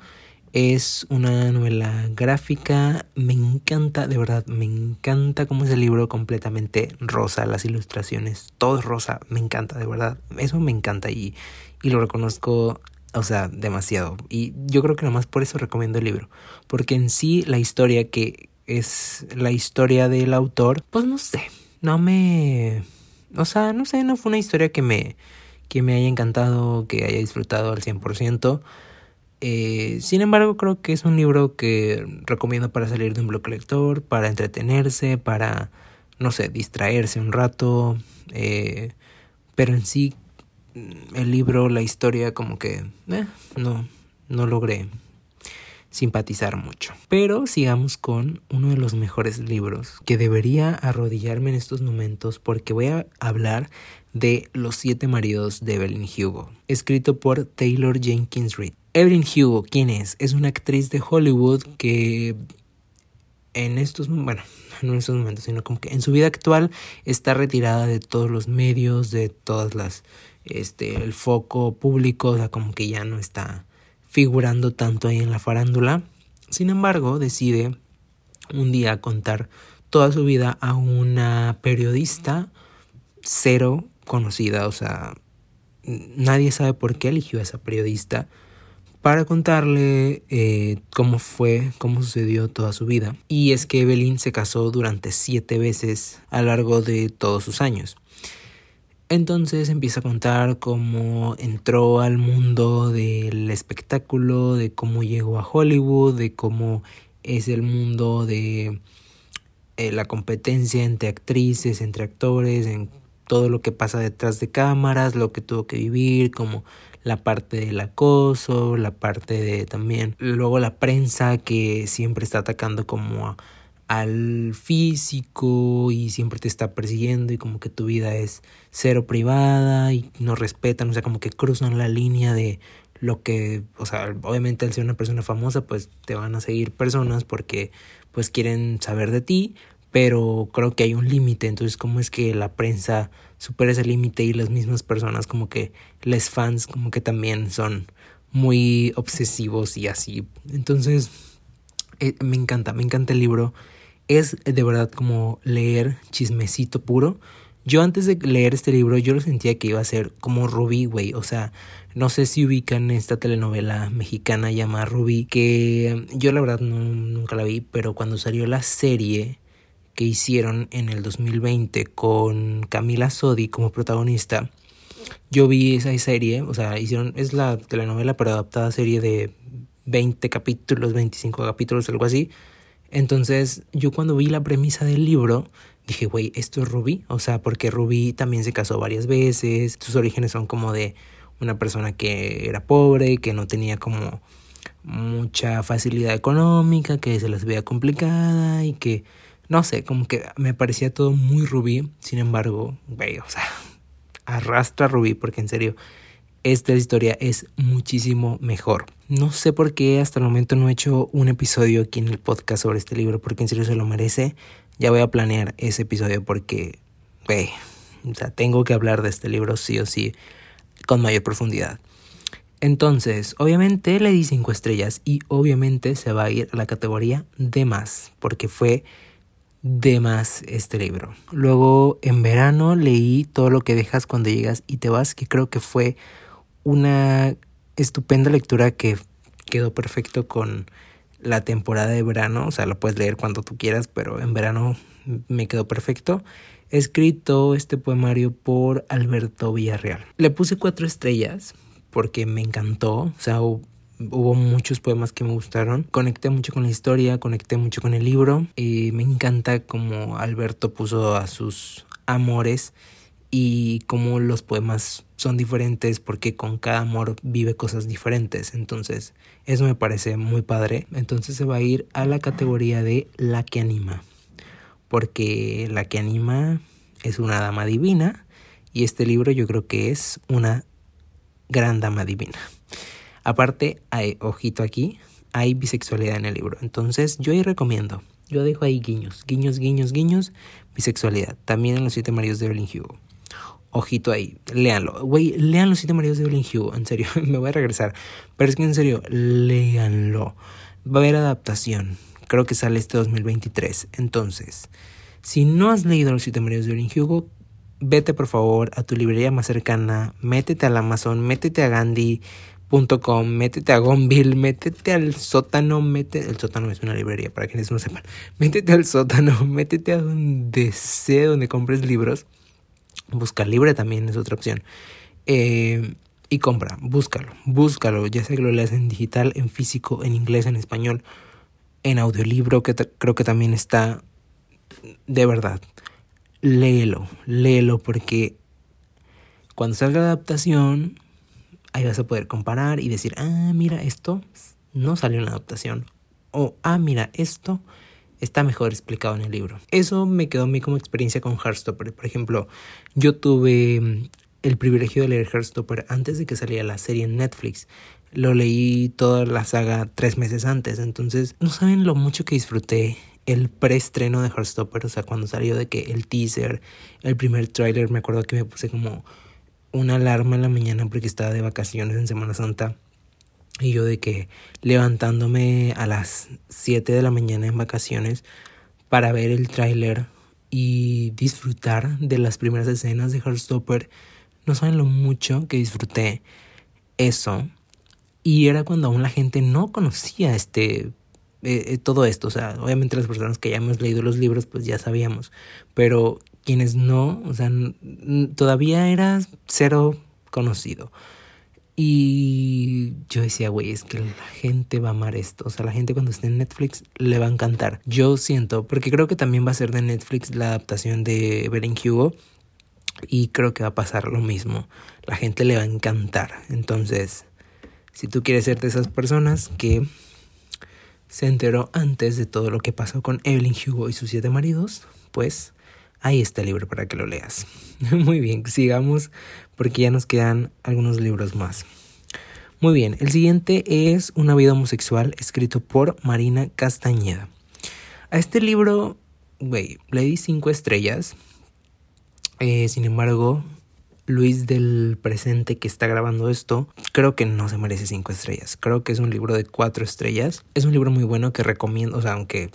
Es una novela gráfica. Me encanta, de verdad, me encanta cómo es el libro completamente rosa. Las ilustraciones, todo es rosa. Me encanta, de verdad. Eso me encanta y, y lo reconozco o sea, demasiado. Y yo creo que nomás por eso recomiendo el libro. Porque en sí la historia que es la historia del autor, pues no sé, no me... O sea, no sé, no fue una historia que me, que me haya encantado, que haya disfrutado al 100%. Eh, sin embargo, creo que es un libro que recomiendo para salir de un bloque lector, para entretenerse, para, no sé, distraerse un rato. Eh, pero en sí, el libro, la historia, como que eh, no, no logré simpatizar mucho. Pero sigamos con uno de los mejores libros que debería arrodillarme en estos momentos porque voy a hablar de Los siete maridos de Evelyn Hugo, escrito por Taylor Jenkins Reid. Evelyn Hugo, ¿quién es? Es una actriz de Hollywood que en estos, bueno, no en estos momentos, sino como que en su vida actual está retirada de todos los medios, de todas las, este, el foco público, o sea, como que ya no está figurando tanto ahí en la farándula. Sin embargo, decide un día contar toda su vida a una periodista cero conocida, o sea, nadie sabe por qué eligió a esa periodista para contarle eh, cómo fue, cómo sucedió toda su vida. Y es que Evelyn se casó durante siete veces a lo largo de todos sus años. Entonces empieza a contar cómo entró al mundo del espectáculo, de cómo llegó a Hollywood, de cómo es el mundo de eh, la competencia entre actrices, entre actores, en todo lo que pasa detrás de cámaras, lo que tuvo que vivir, como la parte del acoso, la parte de también luego la prensa que siempre está atacando como a al físico y siempre te está persiguiendo y como que tu vida es cero privada y no respetan, o sea, como que cruzan la línea de lo que, o sea, obviamente al ser una persona famosa, pues te van a seguir personas porque pues quieren saber de ti, pero creo que hay un límite, entonces cómo es que la prensa supera ese límite y las mismas personas como que les fans como que también son muy obsesivos y así. Entonces, eh, me encanta, me encanta el libro es de verdad como leer chismecito puro. Yo antes de leer este libro yo lo sentía que iba a ser como Rubí, güey. O sea, no sé si ubican esta telenovela mexicana llamada Rubí, que yo la verdad no, nunca la vi, pero cuando salió la serie que hicieron en el 2020 con Camila Sodi como protagonista, yo vi esa serie, o sea, hicieron, es la telenovela pero adaptada serie de 20 capítulos, 25 capítulos, algo así entonces yo cuando vi la premisa del libro dije, güey, esto es Ruby, o sea, porque Ruby también se casó varias veces, sus orígenes son como de una persona que era pobre, que no tenía como mucha facilidad económica, que se las veía complicada y que, no sé, como que me parecía todo muy Ruby, sin embargo, güey, o sea, [LAUGHS] arrastra Ruby porque en serio esta historia es muchísimo mejor. No sé por qué hasta el momento no he hecho un episodio aquí en el podcast sobre este libro, porque en serio se lo merece. Ya voy a planear ese episodio porque, o sea, tengo que hablar de este libro sí o sí con mayor profundidad. Entonces, obviamente le di cinco estrellas y obviamente se va a ir a la categoría de más, porque fue de más este libro. Luego, en verano leí todo lo que dejas cuando llegas y te vas, que creo que fue una estupenda lectura que quedó perfecto con la temporada de verano, o sea, lo puedes leer cuando tú quieras, pero en verano me quedó perfecto. Escrito este poemario por Alberto Villarreal. Le puse cuatro estrellas porque me encantó, o sea, hubo muchos poemas que me gustaron. Conecté mucho con la historia, conecté mucho con el libro. Y me encanta como Alberto puso a sus amores y como los poemas son diferentes porque con cada amor vive cosas diferentes. Entonces, eso me parece muy padre. Entonces se va a ir a la categoría de la que anima. Porque la que anima es una dama divina y este libro yo creo que es una gran dama divina. Aparte, hay, ojito aquí, hay bisexualidad en el libro. Entonces, yo ahí recomiendo. Yo dejo ahí guiños, guiños, guiños, guiños, bisexualidad. También en los siete maridos de Evelyn Hugo. Ojito ahí, léanlo. Güey, lean los siete maridos de Evelyn Hugo, en serio, [LAUGHS] me voy a regresar. Pero es que en serio, léanlo. Va a haber adaptación. Creo que sale este 2023. Entonces, si no has leído los siete maridos de Evelyn Hugo, vete por favor a tu librería más cercana, métete al Amazon, métete a Gandhi.com, métete a Gonville, métete al sótano, métete, el sótano es una librería para quienes no sepan, métete al sótano, [LAUGHS] métete a donde sea donde compres libros Buscar libre también es otra opción. Eh, y compra, búscalo, búscalo, ya sea que lo leas en digital, en físico, en inglés, en español, en audiolibro, que creo que también está de verdad. Léelo, léelo porque cuando salga la adaptación, ahí vas a poder comparar y decir, ah, mira, esto no salió en la adaptación. O, ah, mira, esto está mejor explicado en el libro. Eso me quedó a mí como experiencia con Heartstopper. Por ejemplo, yo tuve mm, el privilegio de leer Heartstopper antes de que saliera la serie en Netflix. Lo leí toda la saga tres meses antes, entonces no saben lo mucho que disfruté el preestreno de Heartstopper, o sea, cuando salió de que el teaser, el primer tráiler, me acuerdo que me puse como una alarma en la mañana porque estaba de vacaciones en Semana Santa y yo de que levantándome a las 7 de la mañana en vacaciones para ver el tráiler y disfrutar de las primeras escenas de Heartstopper. No saben lo mucho que disfruté eso. Y era cuando aún la gente no conocía este eh, eh, todo esto. O sea, obviamente las personas que ya hemos leído los libros, pues ya sabíamos. Pero quienes no, o sea, todavía era cero conocido. Y yo decía, güey, es que la gente va a amar esto. O sea, la gente cuando esté en Netflix le va a encantar. Yo siento, porque creo que también va a ser de Netflix la adaptación de Beren Hugo. Y creo que va a pasar lo mismo. La gente le va a encantar. Entonces, si tú quieres ser de esas personas que se enteró antes de todo lo que pasó con Evelyn Hugo y sus siete maridos, pues ahí está el libro para que lo leas. [LAUGHS] Muy bien, sigamos porque ya nos quedan algunos libros más. Muy bien, el siguiente es Una vida homosexual, escrito por Marina Castañeda. A este libro, güey, le di cinco estrellas. Eh, sin embargo, Luis del presente que está grabando esto, creo que no se merece cinco estrellas. Creo que es un libro de cuatro estrellas. Es un libro muy bueno que recomiendo, o sea, aunque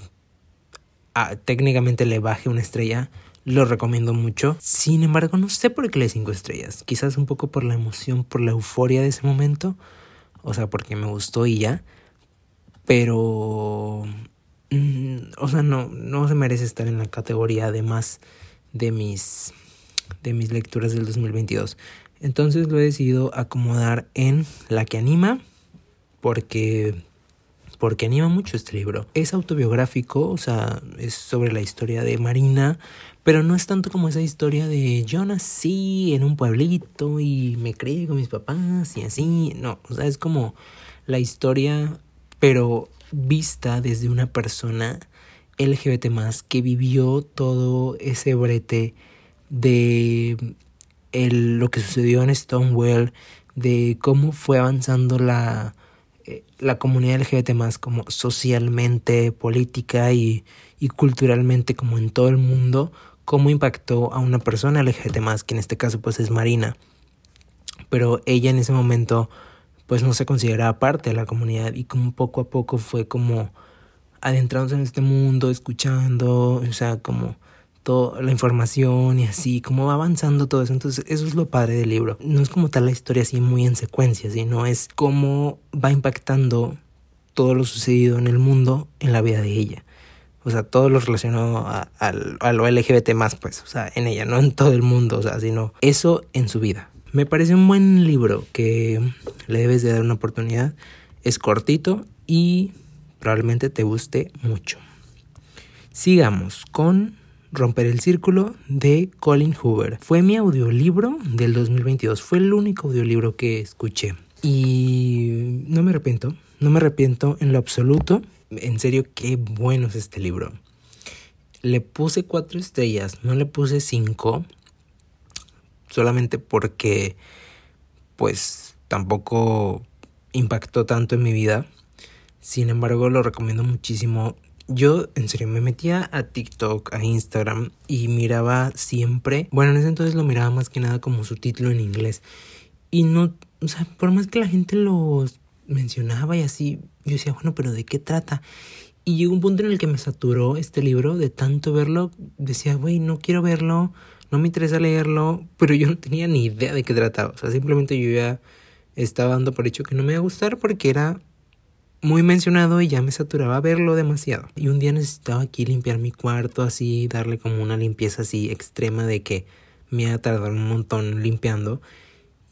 ah, técnicamente le baje una estrella, lo recomiendo mucho. Sin embargo, no sé por qué le cinco estrellas. Quizás un poco por la emoción, por la euforia de ese momento. O sea, porque me gustó y ya. Pero... Mm, o sea, no, no se merece estar en la categoría además de mis, de mis lecturas del 2022. Entonces lo he decidido acomodar en la que anima. Porque porque anima mucho este libro. Es autobiográfico, o sea, es sobre la historia de Marina, pero no es tanto como esa historia de yo nací en un pueblito y me crié con mis papás y así. No, o sea, es como la historia, pero vista desde una persona LGBT más que vivió todo ese brete de el, lo que sucedió en Stonewall, de cómo fue avanzando la, la comunidad LGBT más como socialmente, política y, y culturalmente como en todo el mundo, cómo impactó a una persona LGBT más, que en este caso pues es Marina. Pero ella en ese momento pues no se consideraba parte de la comunidad y como poco a poco fue como adentrándose en este mundo, escuchando, o sea, como toda la información y así, como va avanzando todo eso. Entonces, eso es lo padre del libro. No es como tal la historia así muy en secuencia, sino es cómo va impactando todo lo sucedido en el mundo en la vida de ella. O sea, todo lo relacionado a, a, lo LGBT más, pues, o sea, en ella, no en todo el mundo, o sea, sino eso en su vida. Me parece un buen libro que le debes de dar una oportunidad. Es cortito y probablemente te guste mucho. Sigamos con Romper el Círculo de Colin Hoover. Fue mi audiolibro del 2022. Fue el único audiolibro que escuché. Y no me arrepiento. No me arrepiento en lo absoluto en serio, qué bueno es este libro. Le puse cuatro estrellas, no le puse cinco, solamente porque, pues, tampoco impactó tanto en mi vida. Sin embargo, lo recomiendo muchísimo. Yo, en serio, me metía a TikTok, a Instagram y miraba siempre. Bueno, en ese entonces lo miraba más que nada como su título en inglés. Y no, o sea, por más que la gente los mencionaba y así, yo decía, bueno, pero ¿de qué trata? Y llegó un punto en el que me saturó este libro de tanto verlo. Decía, güey, no quiero verlo, no me interesa leerlo, pero yo no tenía ni idea de qué trataba. O sea, simplemente yo ya estaba dando por hecho que no me iba a gustar porque era muy mencionado y ya me saturaba verlo demasiado. Y un día necesitaba aquí limpiar mi cuarto, así, darle como una limpieza así extrema de que me iba a tardar un montón limpiando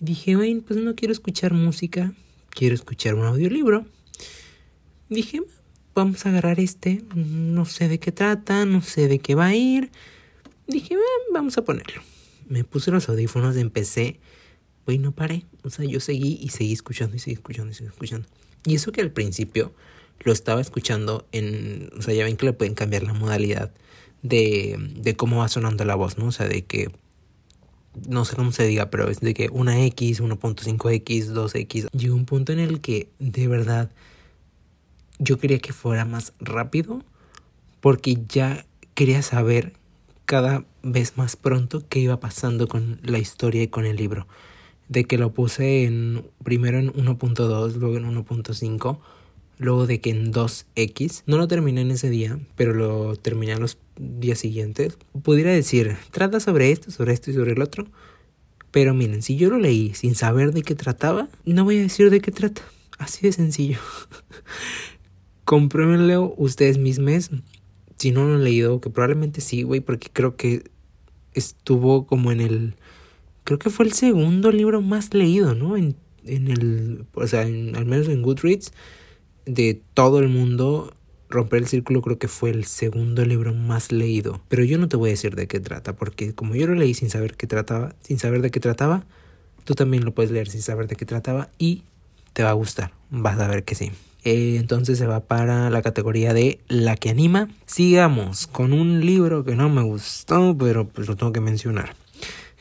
Dije, bueno, pues no quiero escuchar música, quiero escuchar un audiolibro. Dije, vamos a agarrar este, no sé de qué trata, no sé de qué va a ir. Dije, vamos a ponerlo. Me puse los audífonos, empecé, güey, no paré. O sea, yo seguí y seguí escuchando y seguí escuchando y seguí escuchando. Y eso que al principio lo estaba escuchando en, o sea, ya ven que le pueden cambiar la modalidad de, de cómo va sonando la voz, ¿no? O sea, de que, no sé cómo se diga, pero es de que una X, 1.5X, 2X. Llegó un punto en el que de verdad yo quería que fuera más rápido porque ya quería saber cada vez más pronto qué iba pasando con la historia y con el libro. De que lo puse en primero en 1.2, luego en 1.5, luego de que en 2X. No lo terminé en ese día, pero lo terminé en los días siguientes. Pudiera decir, trata sobre esto, sobre esto y sobre el otro. Pero miren, si yo lo leí sin saber de qué trataba, no voy a decir de qué trata. Así de sencillo. [LAUGHS] Compruébenlo ustedes mismos. Si no lo han leído, que probablemente sí, güey, porque creo que estuvo como en el. Creo que fue el segundo libro más leído, ¿no? En, en el. O sea, al menos en Goodreads, de todo el mundo. Romper el Círculo creo que fue el segundo libro más leído. Pero yo no te voy a decir de qué trata, porque como yo lo leí sin saber qué trataba, sin saber de qué trataba, tú también lo puedes leer sin saber de qué trataba y te va a gustar. Vas a ver que sí. Eh, entonces se va para la categoría de la que anima. Sigamos con un libro que no me gustó, pero pues lo tengo que mencionar.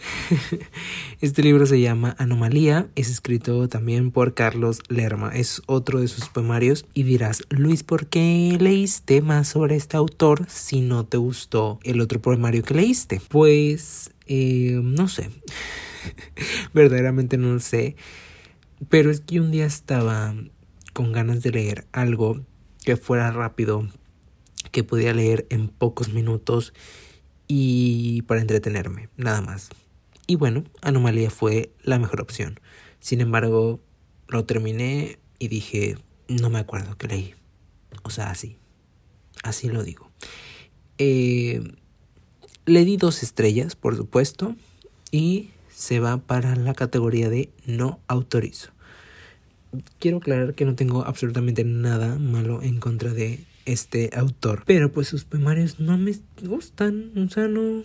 [LAUGHS] Este libro se llama Anomalía, es escrito también por Carlos Lerma, es otro de sus poemarios y dirás, Luis, ¿por qué leíste más sobre este autor si no te gustó el otro poemario que leíste? Pues, eh, no sé, [LAUGHS] verdaderamente no sé, pero es que un día estaba con ganas de leer algo que fuera rápido, que pudiera leer en pocos minutos y para entretenerme, nada más. Y bueno, Anomalía fue la mejor opción. Sin embargo, lo terminé y dije, no me acuerdo que leí. O sea, así. Así lo digo. Eh, le di dos estrellas, por supuesto, y se va para la categoría de no autorizo quiero aclarar que no tengo absolutamente nada malo en contra de este autor. Pero pues sus poemarios no me gustan. O sea, no.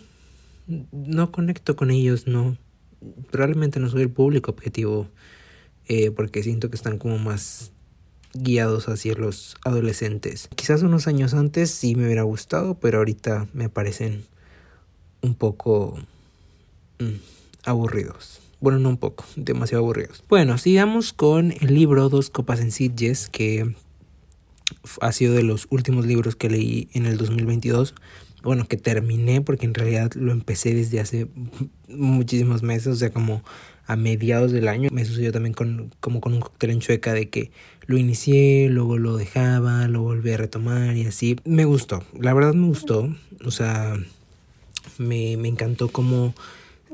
No conecto con ellos, no. Probablemente no soy el público objetivo. Eh, porque siento que están como más guiados hacia los adolescentes. Quizás unos años antes sí me hubiera gustado, pero ahorita me parecen un poco mm, aburridos. Bueno, no un poco, demasiado aburridos. Bueno, sigamos con el libro Dos Copas en Sitges, que ha sido de los últimos libros que leí en el 2022. Bueno, que terminé porque en realidad lo empecé desde hace muchísimos meses, o sea, como a mediados del año. Me sucedió también con, como con un cóctel en chueca de que lo inicié, luego lo dejaba, lo volví a retomar y así. Me gustó, la verdad me gustó, o sea, me, me encantó como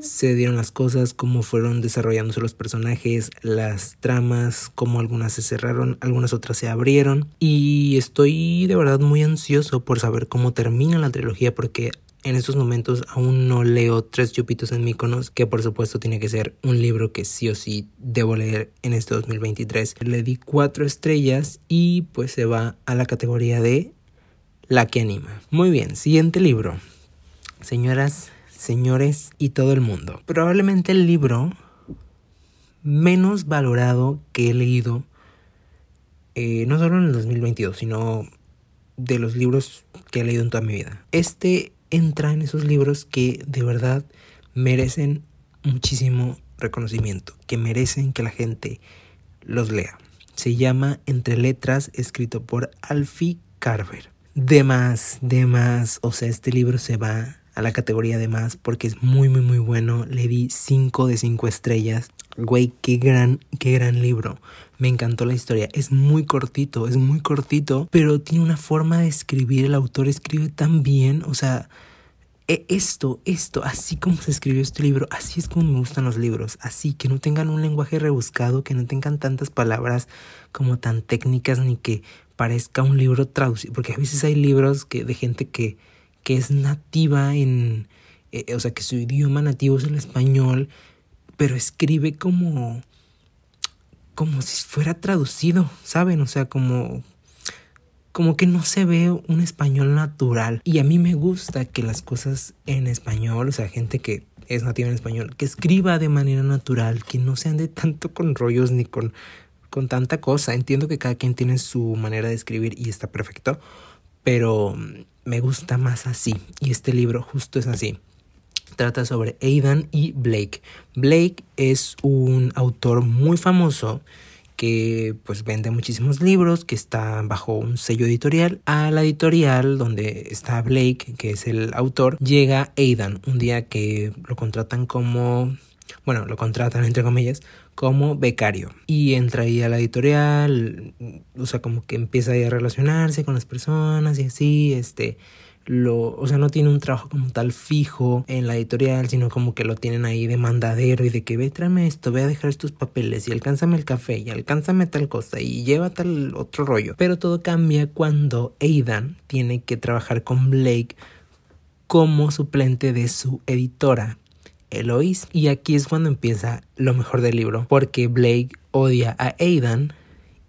se dieron las cosas, cómo fueron desarrollándose los personajes, las tramas, cómo algunas se cerraron, algunas otras se abrieron. Y estoy de verdad muy ansioso por saber cómo termina la trilogía porque en estos momentos aún no leo Tres Chupitos en Míconos, que por supuesto tiene que ser un libro que sí o sí debo leer en este 2023. Le di cuatro estrellas y pues se va a la categoría de la que anima. Muy bien, siguiente libro. Señoras señores y todo el mundo. Probablemente el libro menos valorado que he leído, eh, no solo en el 2022, sino de los libros que he leído en toda mi vida. Este entra en esos libros que de verdad merecen muchísimo reconocimiento, que merecen que la gente los lea. Se llama Entre Letras, escrito por Alfie Carver. De más, de más, o sea, este libro se va a la categoría de más porque es muy muy muy bueno. Le di 5 de 5 estrellas. Güey, qué gran, qué gran libro. Me encantó la historia. Es muy cortito, es muy cortito, pero tiene una forma de escribir. El autor escribe tan bien, o sea, e, esto, esto, así como se escribió este libro, así es como me gustan los libros, así que no tengan un lenguaje rebuscado, que no tengan tantas palabras como tan técnicas ni que parezca un libro traducido, porque a veces hay libros que de gente que que es nativa en, eh, o sea, que su idioma nativo es el español, pero escribe como como si fuera traducido, ¿saben? O sea, como como que no se ve un español natural. Y a mí me gusta que las cosas en español, o sea, gente que es nativa en español, que escriba de manera natural, que no se ande tanto con rollos ni con, con tanta cosa. Entiendo que cada quien tiene su manera de escribir y está perfecto, pero me gusta más así. Y este libro justo es así. Trata sobre Aidan y Blake. Blake es un autor muy famoso que pues vende muchísimos libros, que está bajo un sello editorial. A la editorial donde está Blake, que es el autor, llega Aidan un día que lo contratan como, bueno, lo contratan entre comillas, como becario. Y entra ahí a la editorial, o sea, como que empieza ahí a relacionarse con las personas y así, este lo, o sea, no tiene un trabajo como tal fijo en la editorial, sino como que lo tienen ahí de mandadero y de que ve, tráeme esto, ve a dejar estos papeles y alcánzame el café y alcánzame tal cosa y lleva tal otro rollo. Pero todo cambia cuando Aidan tiene que trabajar con Blake como suplente de su editora, Eloise. Y aquí es cuando empieza lo mejor del libro, porque Blake odia a Aidan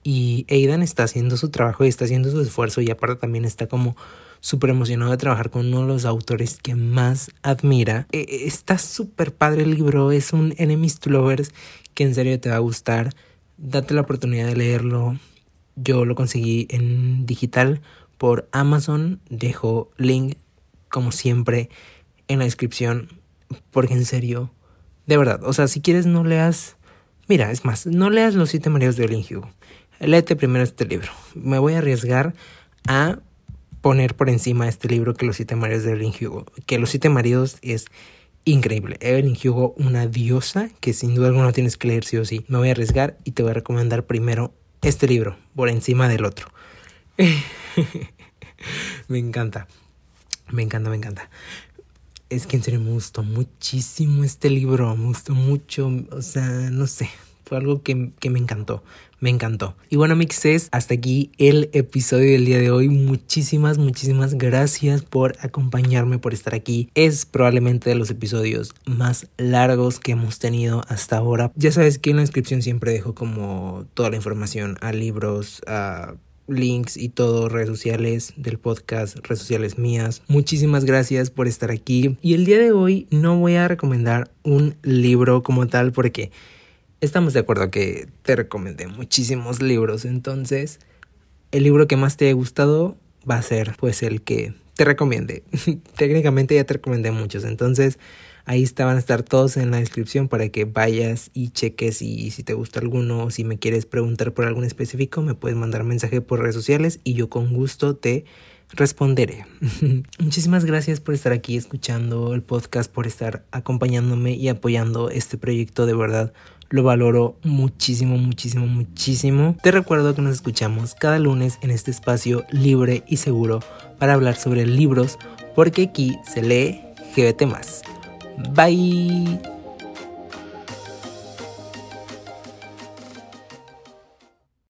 y Aidan está haciendo su trabajo y está haciendo su esfuerzo y aparte también está como súper emocionado de trabajar con uno de los autores que más admira. E, e, está súper padre el libro, es un Enemies to Lovers que en serio te va a gustar. Date la oportunidad de leerlo. Yo lo conseguí en digital por Amazon. Dejo link, como siempre, en la descripción. Porque en serio, de verdad, o sea, si quieres no leas... Mira, es más, no leas Los siete maridos de Olin Hugo. Léete primero este libro. Me voy a arriesgar a poner por encima este libro que Los siete maridos de Evelyn Hugo. Que Los siete maridos es increíble. Evelyn Hugo, una diosa que sin duda alguna tienes que leer sí o sí. Me voy a arriesgar y te voy a recomendar primero este libro por encima del otro. [LAUGHS] me encanta. Me encanta, me encanta. Es que en serio me gustó muchísimo este libro. Me gustó mucho. O sea, no sé. Fue algo que, que me encantó me encantó. Y bueno, mixes, hasta aquí el episodio del día de hoy. Muchísimas, muchísimas gracias por acompañarme, por estar aquí. Es probablemente de los episodios más largos que hemos tenido hasta ahora. Ya sabes que en la descripción siempre dejo como toda la información a libros, a links y todo, redes sociales del podcast, redes sociales mías. Muchísimas gracias por estar aquí. Y el día de hoy no voy a recomendar un libro como tal porque estamos de acuerdo que te recomendé muchísimos libros, entonces el libro que más te haya gustado va a ser pues el que te recomiende. [LAUGHS] Técnicamente ya te recomendé muchos, entonces ahí estaban a estar todos en la descripción para que vayas y cheques y si te gusta alguno o si me quieres preguntar por algún específico me puedes mandar mensaje por redes sociales y yo con gusto te responderé. [LAUGHS] Muchísimas gracias por estar aquí escuchando el podcast, por estar acompañándome y apoyando este proyecto de verdad lo valoro muchísimo, muchísimo, muchísimo. Te recuerdo que nos escuchamos cada lunes en este espacio libre y seguro para hablar sobre libros, porque aquí se lee GBT más. Bye.